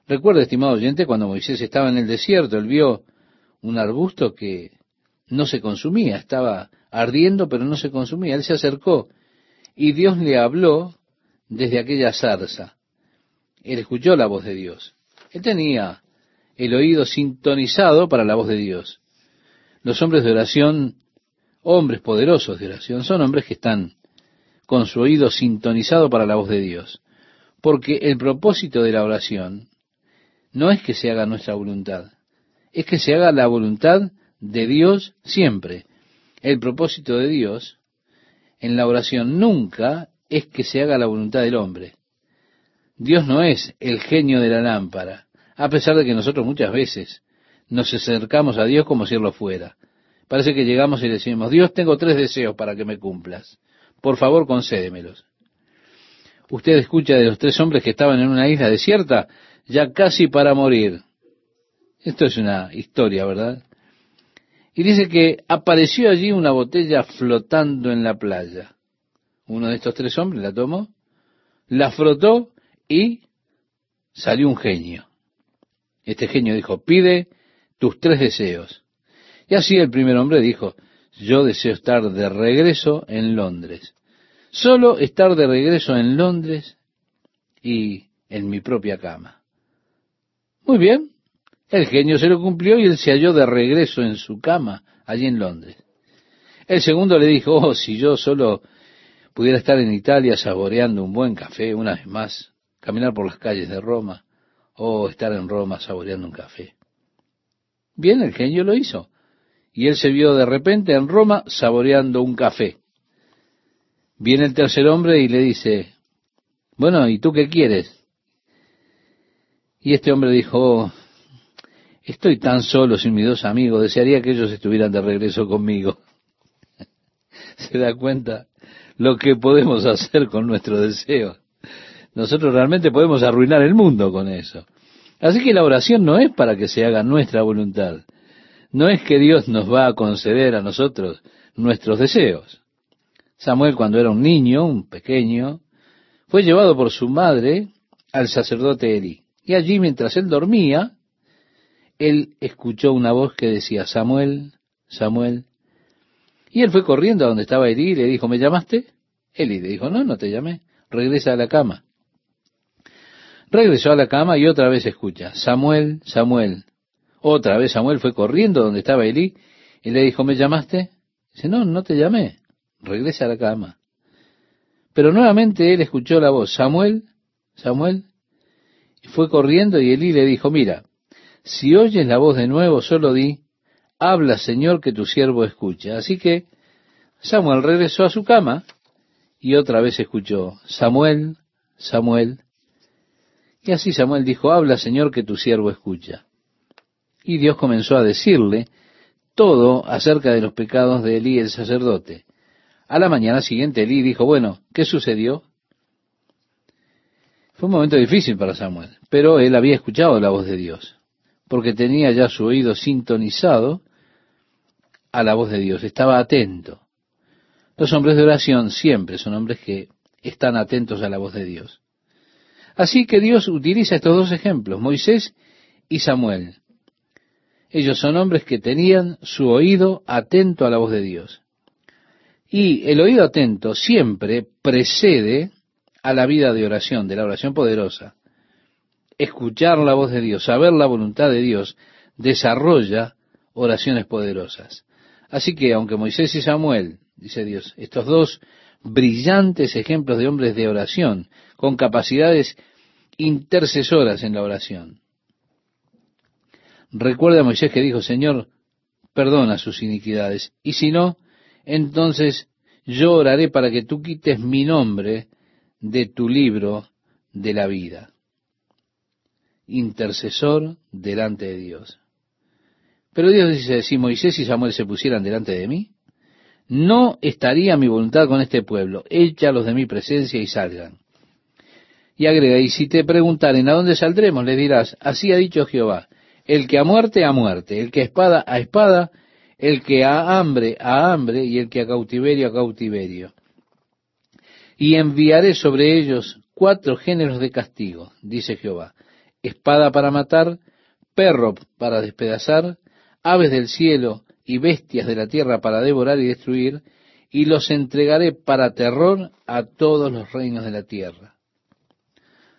Recuerda, estimado oyente, cuando Moisés estaba en el desierto, él vio un arbusto que no se consumía, estaba ardiendo, pero no se consumía. Él se acercó y Dios le habló desde aquella zarza. Él escuchó la voz de Dios. Él tenía el oído sintonizado para la voz de Dios. Los hombres de oración, hombres poderosos de oración, son hombres que están con su oído sintonizado para la voz de Dios. Porque el propósito de la oración no es que se haga nuestra voluntad, es que se haga la voluntad de Dios siempre. El propósito de Dios en la oración nunca es que se haga la voluntad del hombre. Dios no es el genio de la lámpara, a pesar de que nosotros muchas veces nos acercamos a Dios como si Él lo fuera. Parece que llegamos y decimos, Dios, tengo tres deseos para que me cumplas. Por favor, concédemelos. Usted escucha de los tres hombres que estaban en una isla desierta, ya casi para morir. Esto es una historia, ¿verdad? Y dice que apareció allí una botella flotando en la playa. Uno de estos tres hombres la tomó, la frotó y salió un genio. Este genio dijo, pide tus tres deseos. Y así el primer hombre dijo, yo deseo estar de regreso en Londres. Solo estar de regreso en Londres y en mi propia cama. Muy bien, el genio se lo cumplió y él se halló de regreso en su cama allí en Londres. El segundo le dijo, oh, si yo solo pudiera estar en Italia saboreando un buen café una vez más, caminar por las calles de Roma, o estar en Roma saboreando un café. Bien, el genio lo hizo. Y él se vio de repente en Roma saboreando un café. Viene el tercer hombre y le dice, bueno, ¿y tú qué quieres? Y este hombre dijo, estoy tan solo sin mis dos amigos, desearía que ellos estuvieran de regreso conmigo. *laughs* ¿Se da cuenta lo que podemos hacer con nuestro deseo? Nosotros realmente podemos arruinar el mundo con eso. Así que la oración no es para que se haga nuestra voluntad. No es que Dios nos va a conceder a nosotros nuestros deseos. Samuel cuando era un niño, un pequeño, fue llevado por su madre al sacerdote Eli. Y allí mientras él dormía, él escuchó una voz que decía, Samuel, Samuel. Y él fue corriendo a donde estaba Eli y le dijo, ¿me llamaste? Eli le dijo, no, no te llamé, regresa a la cama. Regresó a la cama y otra vez escucha, Samuel, Samuel. Otra vez Samuel fue corriendo donde estaba Elí y le dijo, ¿me llamaste? Dice, no, no te llamé, regresa a la cama. Pero nuevamente él escuchó la voz, Samuel, Samuel, y fue corriendo y Elí le dijo, mira, si oyes la voz de nuevo, solo di, habla Señor que tu siervo escucha. Así que Samuel regresó a su cama y otra vez escuchó, Samuel, Samuel. Y así Samuel dijo, habla Señor que tu siervo escucha. Y Dios comenzó a decirle todo acerca de los pecados de Elí el sacerdote. A la mañana siguiente Elí dijo, bueno, ¿qué sucedió? Fue un momento difícil para Samuel, pero él había escuchado la voz de Dios, porque tenía ya su oído sintonizado a la voz de Dios, estaba atento. Los hombres de oración siempre son hombres que están atentos a la voz de Dios. Así que Dios utiliza estos dos ejemplos, Moisés y Samuel. Ellos son hombres que tenían su oído atento a la voz de Dios. Y el oído atento siempre precede a la vida de oración, de la oración poderosa. Escuchar la voz de Dios, saber la voluntad de Dios, desarrolla oraciones poderosas. Así que aunque Moisés y Samuel, dice Dios, estos dos brillantes ejemplos de hombres de oración, con capacidades intercesoras en la oración. Recuerda a Moisés que dijo, Señor, perdona sus iniquidades, y si no, entonces yo oraré para que tú quites mi nombre de tu libro de la vida. Intercesor delante de Dios. Pero Dios dice, si Moisés y Samuel se pusieran delante de mí, no estaría mi voluntad con este pueblo, échalos de mi presencia y salgan. Y agrega, y si te preguntaren a dónde saldremos, le dirás, así ha dicho Jehová, el que a muerte, a muerte, el que a espada, a espada, el que a hambre, a hambre, y el que a cautiverio, a cautiverio. Y enviaré sobre ellos cuatro géneros de castigo, dice Jehová, espada para matar, perro para despedazar, aves del cielo y bestias de la tierra para devorar y destruir, y los entregaré para terror a todos los reinos de la tierra.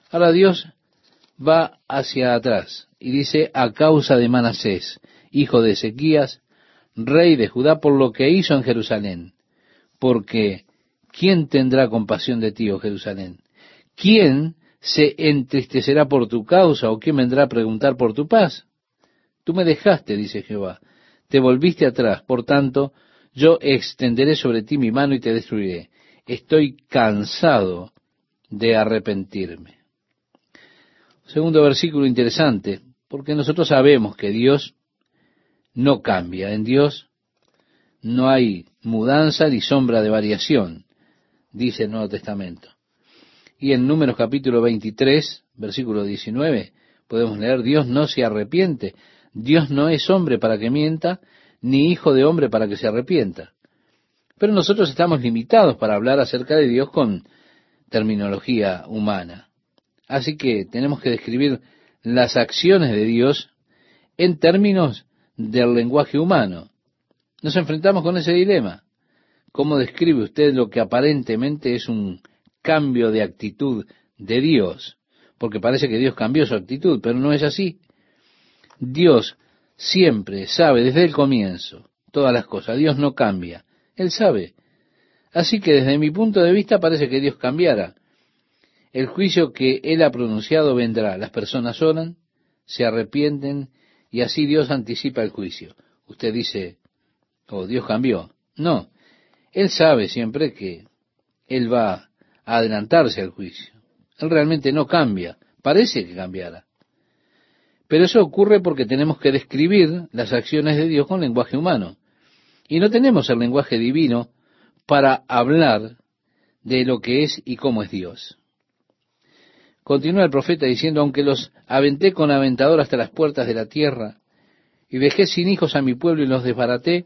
Ahora Dios va hacia atrás y dice, a causa de Manasés, hijo de Ezequías, rey de Judá, por lo que hizo en Jerusalén. Porque, ¿quién tendrá compasión de ti, oh Jerusalén? ¿Quién se entristecerá por tu causa o quién vendrá a preguntar por tu paz? Tú me dejaste, dice Jehová, te volviste atrás, por tanto, yo extenderé sobre ti mi mano y te destruiré. Estoy cansado de arrepentirme. Segundo versículo interesante, porque nosotros sabemos que Dios no cambia. En Dios no hay mudanza ni sombra de variación, dice el Nuevo Testamento. Y en Números capítulo 23, versículo 19, podemos leer, Dios no se arrepiente, Dios no es hombre para que mienta, ni hijo de hombre para que se arrepienta. Pero nosotros estamos limitados para hablar acerca de Dios con terminología humana. Así que tenemos que describir las acciones de Dios en términos del lenguaje humano. Nos enfrentamos con ese dilema. ¿Cómo describe usted lo que aparentemente es un cambio de actitud de Dios? Porque parece que Dios cambió su actitud, pero no es así. Dios siempre sabe desde el comienzo todas las cosas. Dios no cambia. Él sabe. Así que desde mi punto de vista parece que Dios cambiara. El juicio que Él ha pronunciado vendrá. Las personas oran, se arrepienten y así Dios anticipa el juicio. Usted dice, oh, Dios cambió. No, Él sabe siempre que Él va a adelantarse al juicio. Él realmente no cambia, parece que cambiara. Pero eso ocurre porque tenemos que describir las acciones de Dios con lenguaje humano. Y no tenemos el lenguaje divino para hablar de lo que es y cómo es Dios. Continúa el profeta diciendo, aunque los aventé con aventador hasta las puertas de la tierra, y dejé sin hijos a mi pueblo y los desbaraté,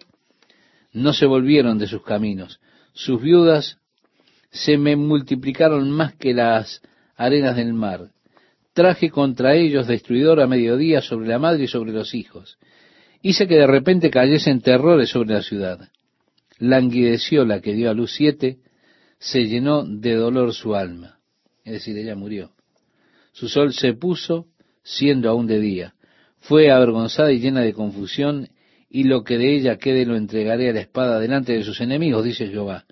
no se volvieron de sus caminos. Sus viudas se me multiplicaron más que las arenas del mar. Traje contra ellos destruidor a mediodía sobre la madre y sobre los hijos. Hice que de repente cayesen terrores sobre la ciudad. Languideció la que dio a luz siete, se llenó de dolor su alma. Es decir, ella murió. Su sol se puso siendo aún de día. Fue avergonzada y llena de confusión, y lo que de ella quede lo entregaré a la espada delante de sus enemigos, dice Jehová.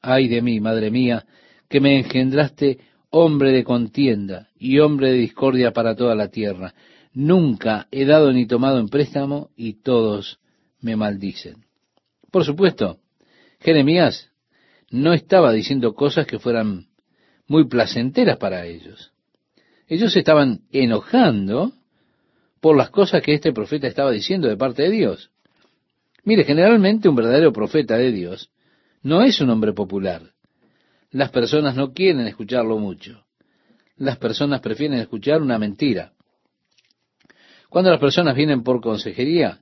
Ay de mí, madre mía, que me engendraste hombre de contienda y hombre de discordia para toda la tierra. Nunca he dado ni tomado en préstamo, y todos me maldicen. Por supuesto, Jeremías no estaba diciendo cosas que fueran muy placenteras para ellos. Ellos estaban enojando por las cosas que este profeta estaba diciendo de parte de Dios. Mire, generalmente un verdadero profeta de Dios no es un hombre popular. Las personas no quieren escucharlo mucho. Las personas prefieren escuchar una mentira. Cuando las personas vienen por consejería,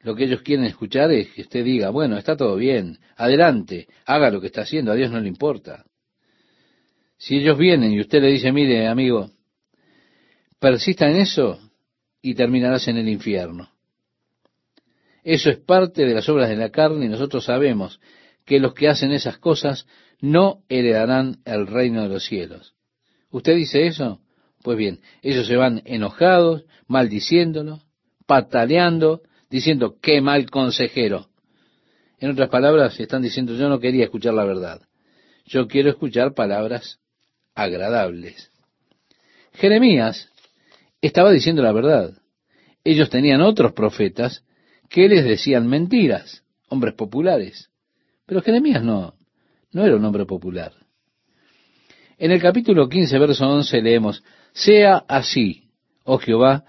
lo que ellos quieren escuchar es que usted diga, bueno, está todo bien, adelante, haga lo que está haciendo, a Dios no le importa. Si ellos vienen y usted le dice, mire, amigo, persista en eso y terminarás en el infierno. Eso es parte de las obras de la carne y nosotros sabemos que los que hacen esas cosas no heredarán el reino de los cielos. ¿Usted dice eso? Pues bien, ellos se van enojados, maldiciéndolo, pataleando, diciendo, qué mal consejero. En otras palabras, están diciendo, yo no quería escuchar la verdad. Yo quiero escuchar palabras agradables. Jeremías estaba diciendo la verdad. Ellos tenían otros profetas que les decían mentiras, hombres populares. Pero Jeremías no, no era un hombre popular. En el capítulo 15, verso 11 leemos, Sea así, oh Jehová,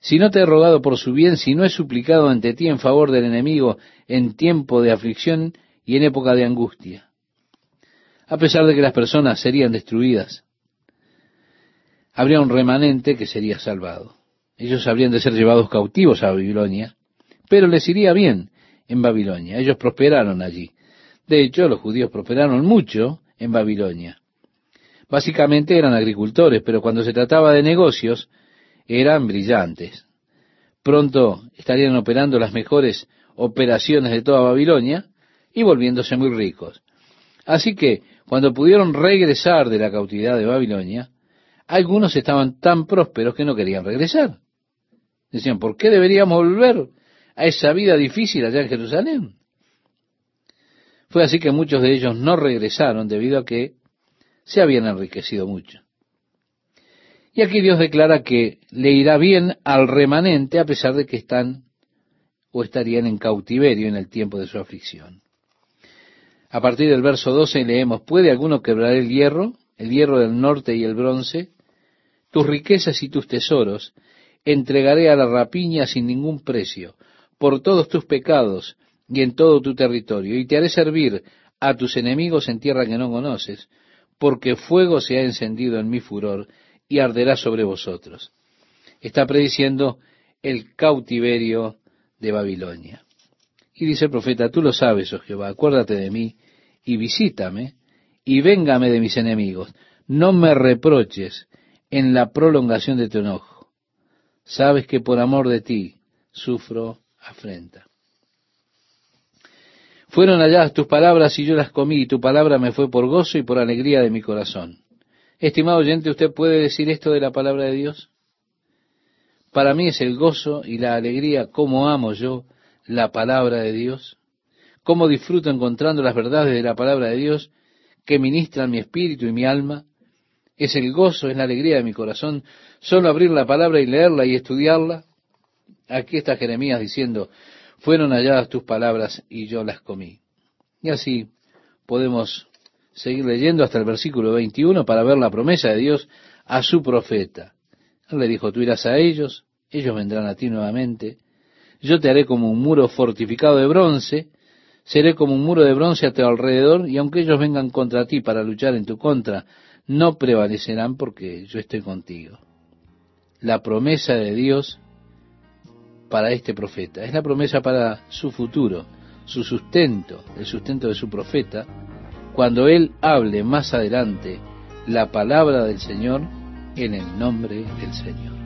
si no te he rogado por su bien, si no he suplicado ante ti en favor del enemigo en tiempo de aflicción y en época de angustia. A pesar de que las personas serían destruidas, habría un remanente que sería salvado. Ellos habrían de ser llevados cautivos a Babilonia, pero les iría bien en Babilonia. Ellos prosperaron allí. De hecho, los judíos prosperaron mucho en Babilonia. Básicamente eran agricultores, pero cuando se trataba de negocios, eran brillantes. Pronto estarían operando las mejores operaciones de toda Babilonia y volviéndose muy ricos. Así que, cuando pudieron regresar de la cautividad de Babilonia, algunos estaban tan prósperos que no querían regresar. Decían, ¿por qué deberíamos volver a esa vida difícil allá en Jerusalén? Fue así que muchos de ellos no regresaron debido a que se habían enriquecido mucho. Y aquí Dios declara que le irá bien al remanente a pesar de que están o estarían en cautiverio en el tiempo de su aflicción. A partir del verso 12 leemos, ¿puede alguno quebrar el hierro, el hierro del norte y el bronce? Tus riquezas y tus tesoros entregaré a la rapiña sin ningún precio, por todos tus pecados y en todo tu territorio, y te haré servir a tus enemigos en tierra que no conoces, porque fuego se ha encendido en mi furor y arderá sobre vosotros. Está prediciendo el cautiverio de Babilonia. Y dice el profeta, tú lo sabes, oh Jehová, acuérdate de mí y visítame y véngame de mis enemigos. No me reproches en la prolongación de tu enojo. Sabes que por amor de ti sufro afrenta. Fueron allá tus palabras y yo las comí, y tu palabra me fue por gozo y por alegría de mi corazón. Estimado oyente, ¿usted puede decir esto de la palabra de Dios? Para mí es el gozo y la alegría, como amo yo la palabra de Dios, cómo disfruto encontrando las verdades de la palabra de Dios que ministran mi espíritu y mi alma. Es el gozo, es la alegría de mi corazón, solo abrir la palabra y leerla y estudiarla. Aquí está Jeremías diciendo, fueron halladas tus palabras y yo las comí. Y así podemos seguir leyendo hasta el versículo 21 para ver la promesa de Dios a su profeta. Él le dijo, tú irás a ellos, ellos vendrán a ti nuevamente, yo te haré como un muro fortificado de bronce, seré como un muro de bronce a tu alrededor, y aunque ellos vengan contra ti para luchar en tu contra, no prevalecerán porque yo estoy contigo. La promesa de Dios para este profeta, es la promesa para su futuro, su sustento, el sustento de su profeta, cuando él hable más adelante la palabra del Señor en el nombre del Señor.